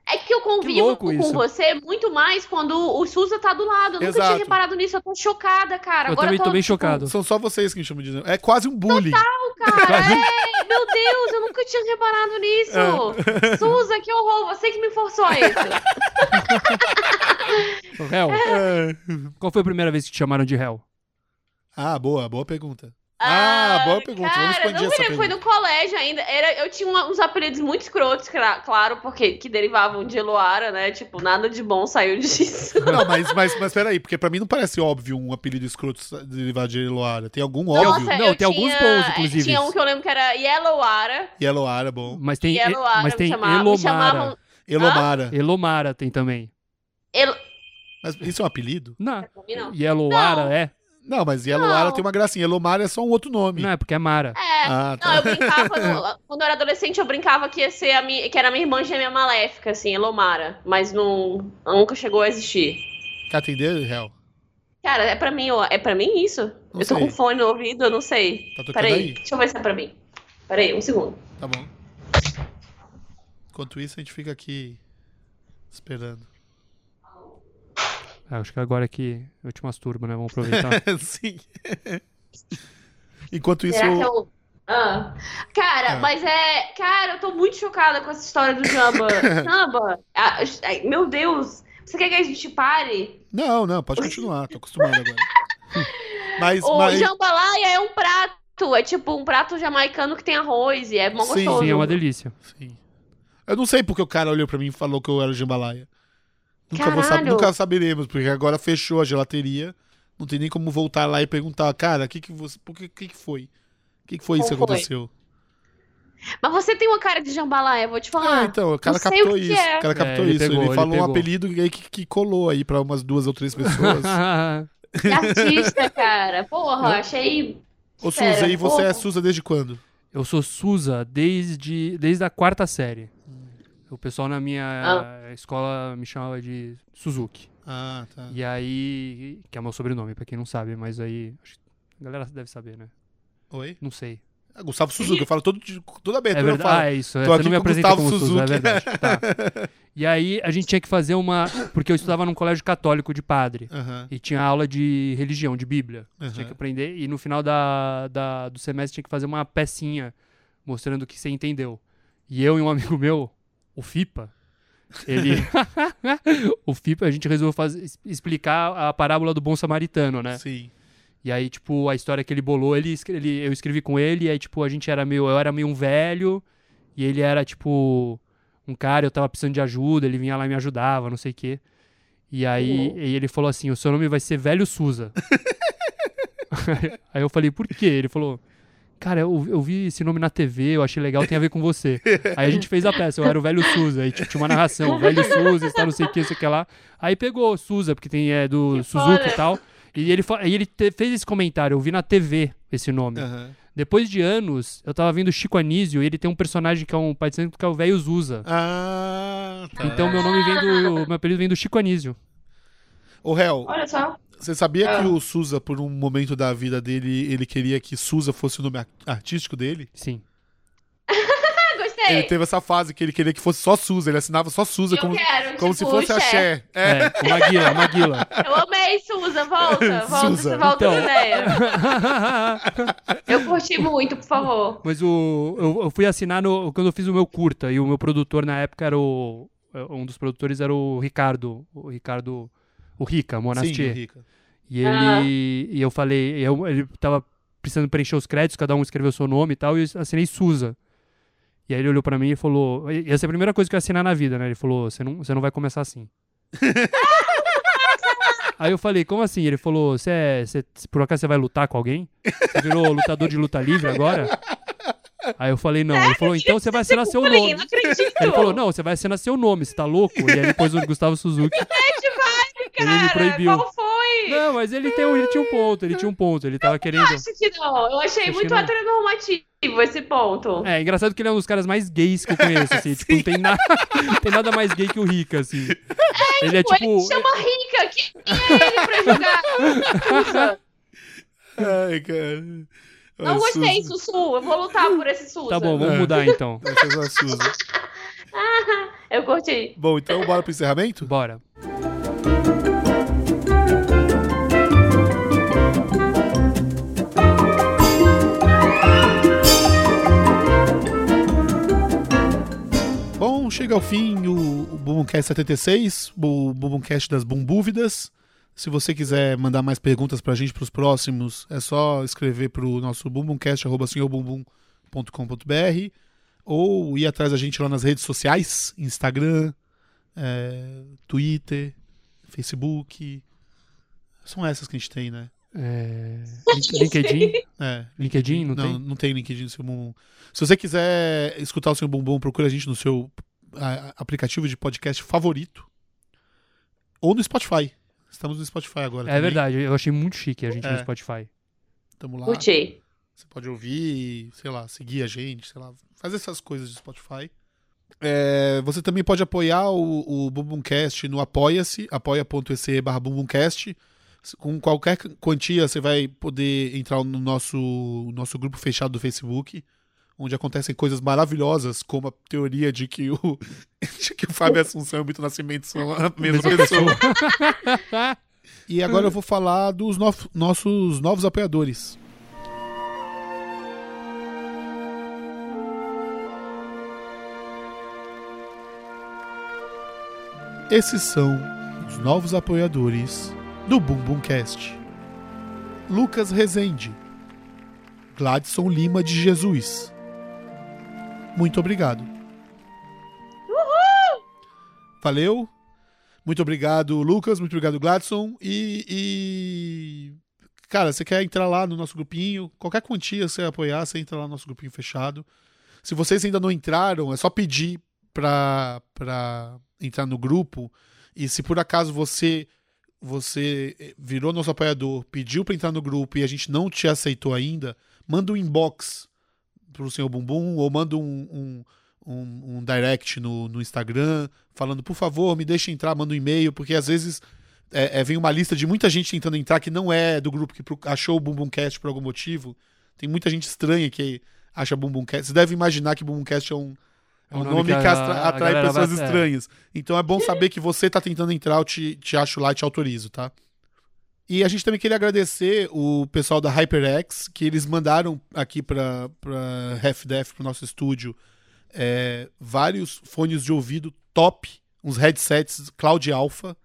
É que eu convivo louco com isso. você muito mais quando o Suza tá do lado. Eu nunca Exato. tinha reparado nisso, eu tô chocada, cara. Eu Agora também tô, tô bem tipo, chocado. São só vocês que me chamam de. É quase um bullying. Cara, é, meu Deus, eu nunca tinha reparado nisso. É. Suza, que horror, você que me forçou a isso. Hell, É. qual foi a primeira vez que te chamaram de Hell? Ah, boa, boa pergunta. Ah, boa pergunta. Cara, Vamos expandir não essa lembro, foi pergunta. no colégio ainda. Era, eu tinha uma- uns apelidos muito escrotos, claro, porque que derivavam de Eloara, né? Tipo, nada de bom saiu disso. Não, mas, mas, mas peraí, porque pra mim não parece óbvio um apelido escroto derivado de Eloara. Tem algum óbvio? Nossa, Não, eu tem alguns tinha- bons, inclusive. Tinha um que eu lembro que era Yellowara. Eloara, bom. Mas tem, Yellowara mas tem me, chamava, Elomara. chamavam. Elomara. Elomara tem também. El... Mas isso é um apelido? Não. Não. Yellowara Não. é? Não, mas Eloara Não. tem uma gracinha. Elomara é só um outro nome. Não, é porque é Mara. É. Ah, Não, eu tá. brincava. no- quando eu era adolescente, eu brincava que ia ser a minha, que era minha irmã gêmea maléfica, assim, Elomara. Mas não, nunca chegou a existir. Quer atender, Real? Cara, é pra mim, ó, é pra mim isso? Não eu tô sei. com fone no ouvido, eu não sei. Tá tocando Peraí, aí? deixa eu ver se é pra mim. Peraí, um segundo. Tá bom. Enquanto isso, a gente fica aqui esperando. Ah, acho que agora é que eu te masturbo, né? Vamos aproveitar. Sim. Enquanto isso, Será que eu. Ah. Cara, Ah. mas é. Cara, eu tô muito chocada com essa história do Jamba. Jamba, ah, meu Deus. Você quer que a gente pare? Não, não, pode continuar, tô acostumado agora. Mas, O mas jambalaya é um prato. É tipo um prato jamaicano que tem arroz e é mó Sim, gostoso. Sim, é uma delícia. sim. Eu não sei porque o cara olhou pra mim e falou que eu era o jambalaya. Nunca, vou nunca saberemos, porque agora fechou a gelateria. Não tem nem como voltar lá e perguntar, cara, o que que você, por que, que que foi? O que que foi isso que aconteceu? Mas você tem uma cara de jambalaya, vou te falar. Ah, então, o cara captou o isso. é. O cara captou ele isso. pegou, ele ele falou um pegou. apelido e aí que, que colou aí pra umas duas ou três pessoas. Que artista, cara. Porra, achei. Ô, Suza, e você é. Suza desde quando? eu sou Suza desde, desde a quarta série. O pessoal na minha escola me chamava de Suzuki. Ah, tá. E aí. Que é meu sobrenome, pra quem não sabe, mas aí. Acho que a galera deve saber, né? Oi? Não sei. Ah, Gustavo Suzuki, eu falo todo, toda É abertura, eu verdade. falo. Ah, é isso. é, Tô Você aqui não me apresenta Gustavo como Suza, é Suzuki. verdade. Tá. E aí a gente tinha que fazer uma. Porque eu estudava num colégio católico de padre. E tinha aula de religião, de Bíblia. Tinha que aprender. E no final da, da- do semestre tinha que fazer uma pecinha mostrando o que você entendeu. E eu e um amigo meu, o Fipa, ele. o Fipa, a gente resolveu fazer, explicar a parábola do bom samaritano, né? Sim. E aí, tipo, a história que ele bolou, ele, ele- eu escrevi com ele, e aí, tipo, a gente era meio. Eu era meio um velho, e ele era, tipo, um cara, eu tava precisando de ajuda, ele vinha lá e me ajudava, não sei o quê. E aí Uhum. e ele falou assim: o seu nome vai ser Velho Suza. aí eu falei, por quê? Ele falou. Cara, eu, eu vi esse nome na TV, eu achei legal, tem a ver com você. Aí a gente fez a peça, eu era o velho Suza, aí tipo, tinha uma narração, velho Suza, está não sei o que, sei o que lá. Aí pegou Suza, porque tem é do Que Suzuki foda. e tal. E ele, e ele te- fez esse comentário, eu vi na TV esse nome. Aham. Depois de anos, eu tava vendo Chico Anísio e ele tem um personagem que é um pai de santo que é o velho Zuza. Ah, tá. Então meu nome vem do. Meu apelido vem do Chico Anísio. Ô, Hel, Olha só. Você sabia Ah. que o Suza, por um momento da vida dele, ele queria que Suza fosse o nome ar- artístico dele? Sim. Gostei. Ele teve essa fase que ele queria que fosse só Suza, ele assinava só Suza, eu como, quero, como tipo, se fosse Cher. axé. É. É, o Maguila, o Maguila. Eu amei, Suza. Volta. Volta, Suza. você volta Então. na ideia. Eu curti muito, por favor. Mas o, eu, eu fui assinar no, quando eu fiz o meu curta, e o meu produtor na época era o. Um dos produtores era o Ricardo. O Ricardo. O Rica, Sim, Monastier. Rica. E ele. Ah. E eu falei. Eu, ele tava precisando preencher os créditos, cada um escreveu seu nome e tal, e eu assinei Suza. E aí ele olhou pra mim e falou. e Essa é a primeira coisa que eu ia assinar na vida, né? Ele falou: você não, você não vai começar assim. aí eu falei, como assim? Ele falou, você é. Por acaso você vai lutar com alguém? Você virou lutador de luta livre agora? Aí eu falei, não. Ele falou, então você vai assinar seu nome. Ele falou, não, você vai assinar seu nome, você tá louco? E aí depois o Gustavo Suzuki. Cara, ele me proibiu. qual foi? Não, mas ele, tem, um- ele tinha um ponto, ele tinha um ponto. Ele tava querendo. Acho que não. Eu achei Acho muito heteronormativo esse ponto. É, engraçado que ele é um dos caras mais gays que eu conheço, assim. tipo, não tem, nada, não tem nada mais gay que o Rica, assim. ele é Pô, tipo. ele chama Rica. Quem é ele pra julgar? Usa. Ai, cara. Não Ai, gostei, Suzy. Sussu. Eu vou lutar por esse Susa. Tá bom, vamos É. mudar então. Vai fazer uma Suzy. Eu curti. Bom, então bora pro encerramento? Bora. Chega ao fim o, o Bumbumcast 76, o Bumbumcast das Bumbúvidas. Se você quiser mandar mais perguntas pra gente pros próximos, é só escrever pro nosso bumbumcast.com.br ou ir atrás da gente lá nas redes sociais, Instagram, é, Twitter, Facebook. São essas que a gente tem, né? É... Link- LinkedIn? É, LinkedIn, não, não, tem? não tem LinkedIn no seu bumbum. Se você quiser escutar o seu bumbum, procura a gente no seu aplicativo de podcast favorito. Ou no Spotify. Estamos no Spotify agora. É também. verdade, eu achei muito chique a gente É. no Spotify. Tamo lá. Curti. Você pode ouvir, sei lá, seguir a gente, sei lá, fazer essas coisas de Spotify. É, você também pode apoiar o, o Bumbumcast no Apoia-se, apoia.se barra Bumbumcast. Com qualquer quantia, você vai poder entrar no nosso, nosso grupo fechado do Facebook, onde acontecem coisas maravilhosas, como a teoria de que o, de que o Fábio Assunção e o Milton Nascimento são a mesma pessoa. E agora eu vou falar dos nossos novos apoiadores. Esses são os novos apoiadores do Bumbumcast. Lucas Rezende, Gladson Lima de Jesus. Muito obrigado. Valeu. Muito obrigado, Lucas. Muito obrigado, Gladson. E, e, Cara, você quer entrar lá no nosso grupinho? Qualquer quantia você apoiar, você entra lá no nosso grupinho fechado. Se vocês ainda não entraram, é só pedir pra, pra entrar no grupo. E se por acaso você você virou nosso apoiador, pediu pra entrar no grupo e a gente não te aceitou ainda, manda um inbox pro senhor Bumbum ou manda um, um, um, um direct no, no Instagram falando, por favor, me deixe entrar, manda um e-mail, porque às vezes é, é, vem uma lista de muita gente tentando entrar que não é do grupo que pro- achou o Bumbumcast por algum motivo. Tem muita gente estranha que acha Bumbumcast. Você deve imaginar que Bumbumcast é um, é um nome, que, a- astra- a atrai pessoas vai- é. estranhas. Então é bom saber que você tá tentando entrar, eu te, te acho lá e te autorizo, tá? E a gente também queria agradecer o pessoal da HyperX, que eles mandaram aqui pra, pra HalfDef, pro nosso estúdio, é, vários fones de ouvido top, uns headsets Cloud Alpha.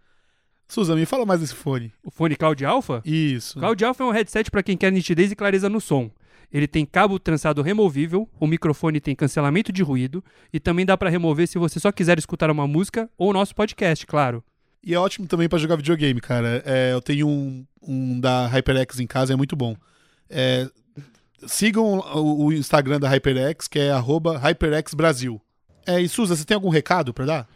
Suza, me fala mais desse fone. O fone Cloud Alpha? Isso. Cloud Alpha é um headset para quem quer nitidez e clareza no som. Ele tem cabo trançado removível, o microfone tem cancelamento de ruído e também dá para remover se você só quiser escutar uma música ou o nosso podcast, claro. E é ótimo também pra jogar videogame, cara. É, eu tenho um, um da HyperX em casa, é muito bom. É, sigam o, o Instagram da HyperX, que é arroba HyperXBrasil. É, e Suza, você tem algum recado pra dar?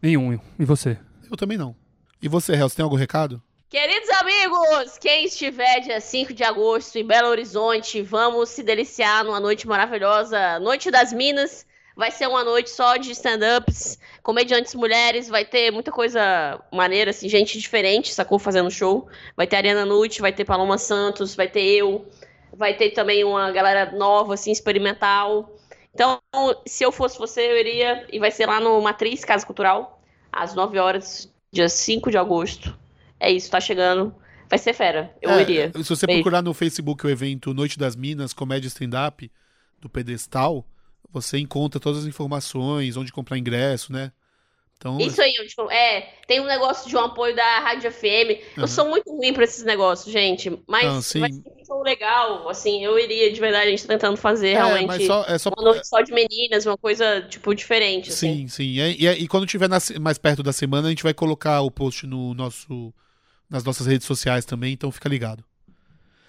Nenhum. E você? Eu também não. E você, Hel, você tem algum recado? Queridos amigos, quem estiver dia 5 de agosto em Belo Horizonte, vamos se deliciar numa noite maravilhosa, Noite das Minas. Vai ser uma noite só de stand-ups, comediantes mulheres, vai ter muita coisa maneira, assim, gente diferente, sacou? Fazendo show. Vai ter Ariana Nutt, vai ter Paloma Santos, vai ter eu, vai ter também uma galera nova, assim, experimental. Então, se eu fosse você, eu iria, e vai ser lá no Matriz Casa Cultural, às 9 horas, dia 5 de agosto. É isso, tá chegando. Vai ser fera. Eu É, iria. Se você Beijo. procurar no Facebook o evento Noite das Minas, Comédia Stand-Up, do Pedestal, você encontra todas as informações, onde comprar ingresso, né? Então, Isso aí, tipo, é, tem um negócio de um apoio da Rádio FM. Aham. Eu sou muito ruim pra esses negócios, gente. Mas Não, sim. vai ser show legal. Assim, eu iria de verdade, a gente tá tentando fazer é, realmente mas só, é só uma noite só de meninas, uma coisa, tipo, diferente. Sim, Assim. sim. E, e- e quando tiver na mais perto da semana, a gente vai colocar o post no nosso, nas nossas redes sociais também, então fica ligado.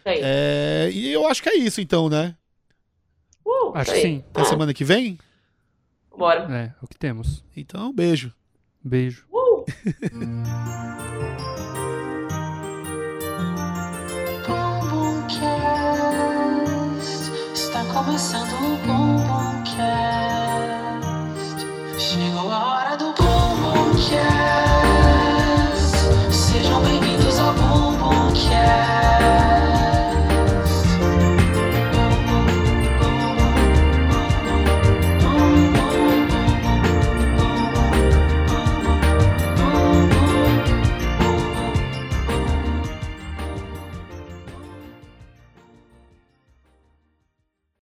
É, e eu acho que é isso, então, né? Uh, Acho que sim. Até semana que vem? Bora. É, é o que temos. Então, beijo. Beijo. Uh! Está começando o Bumbum Cast. Chegou a hora do Bumbum Cast.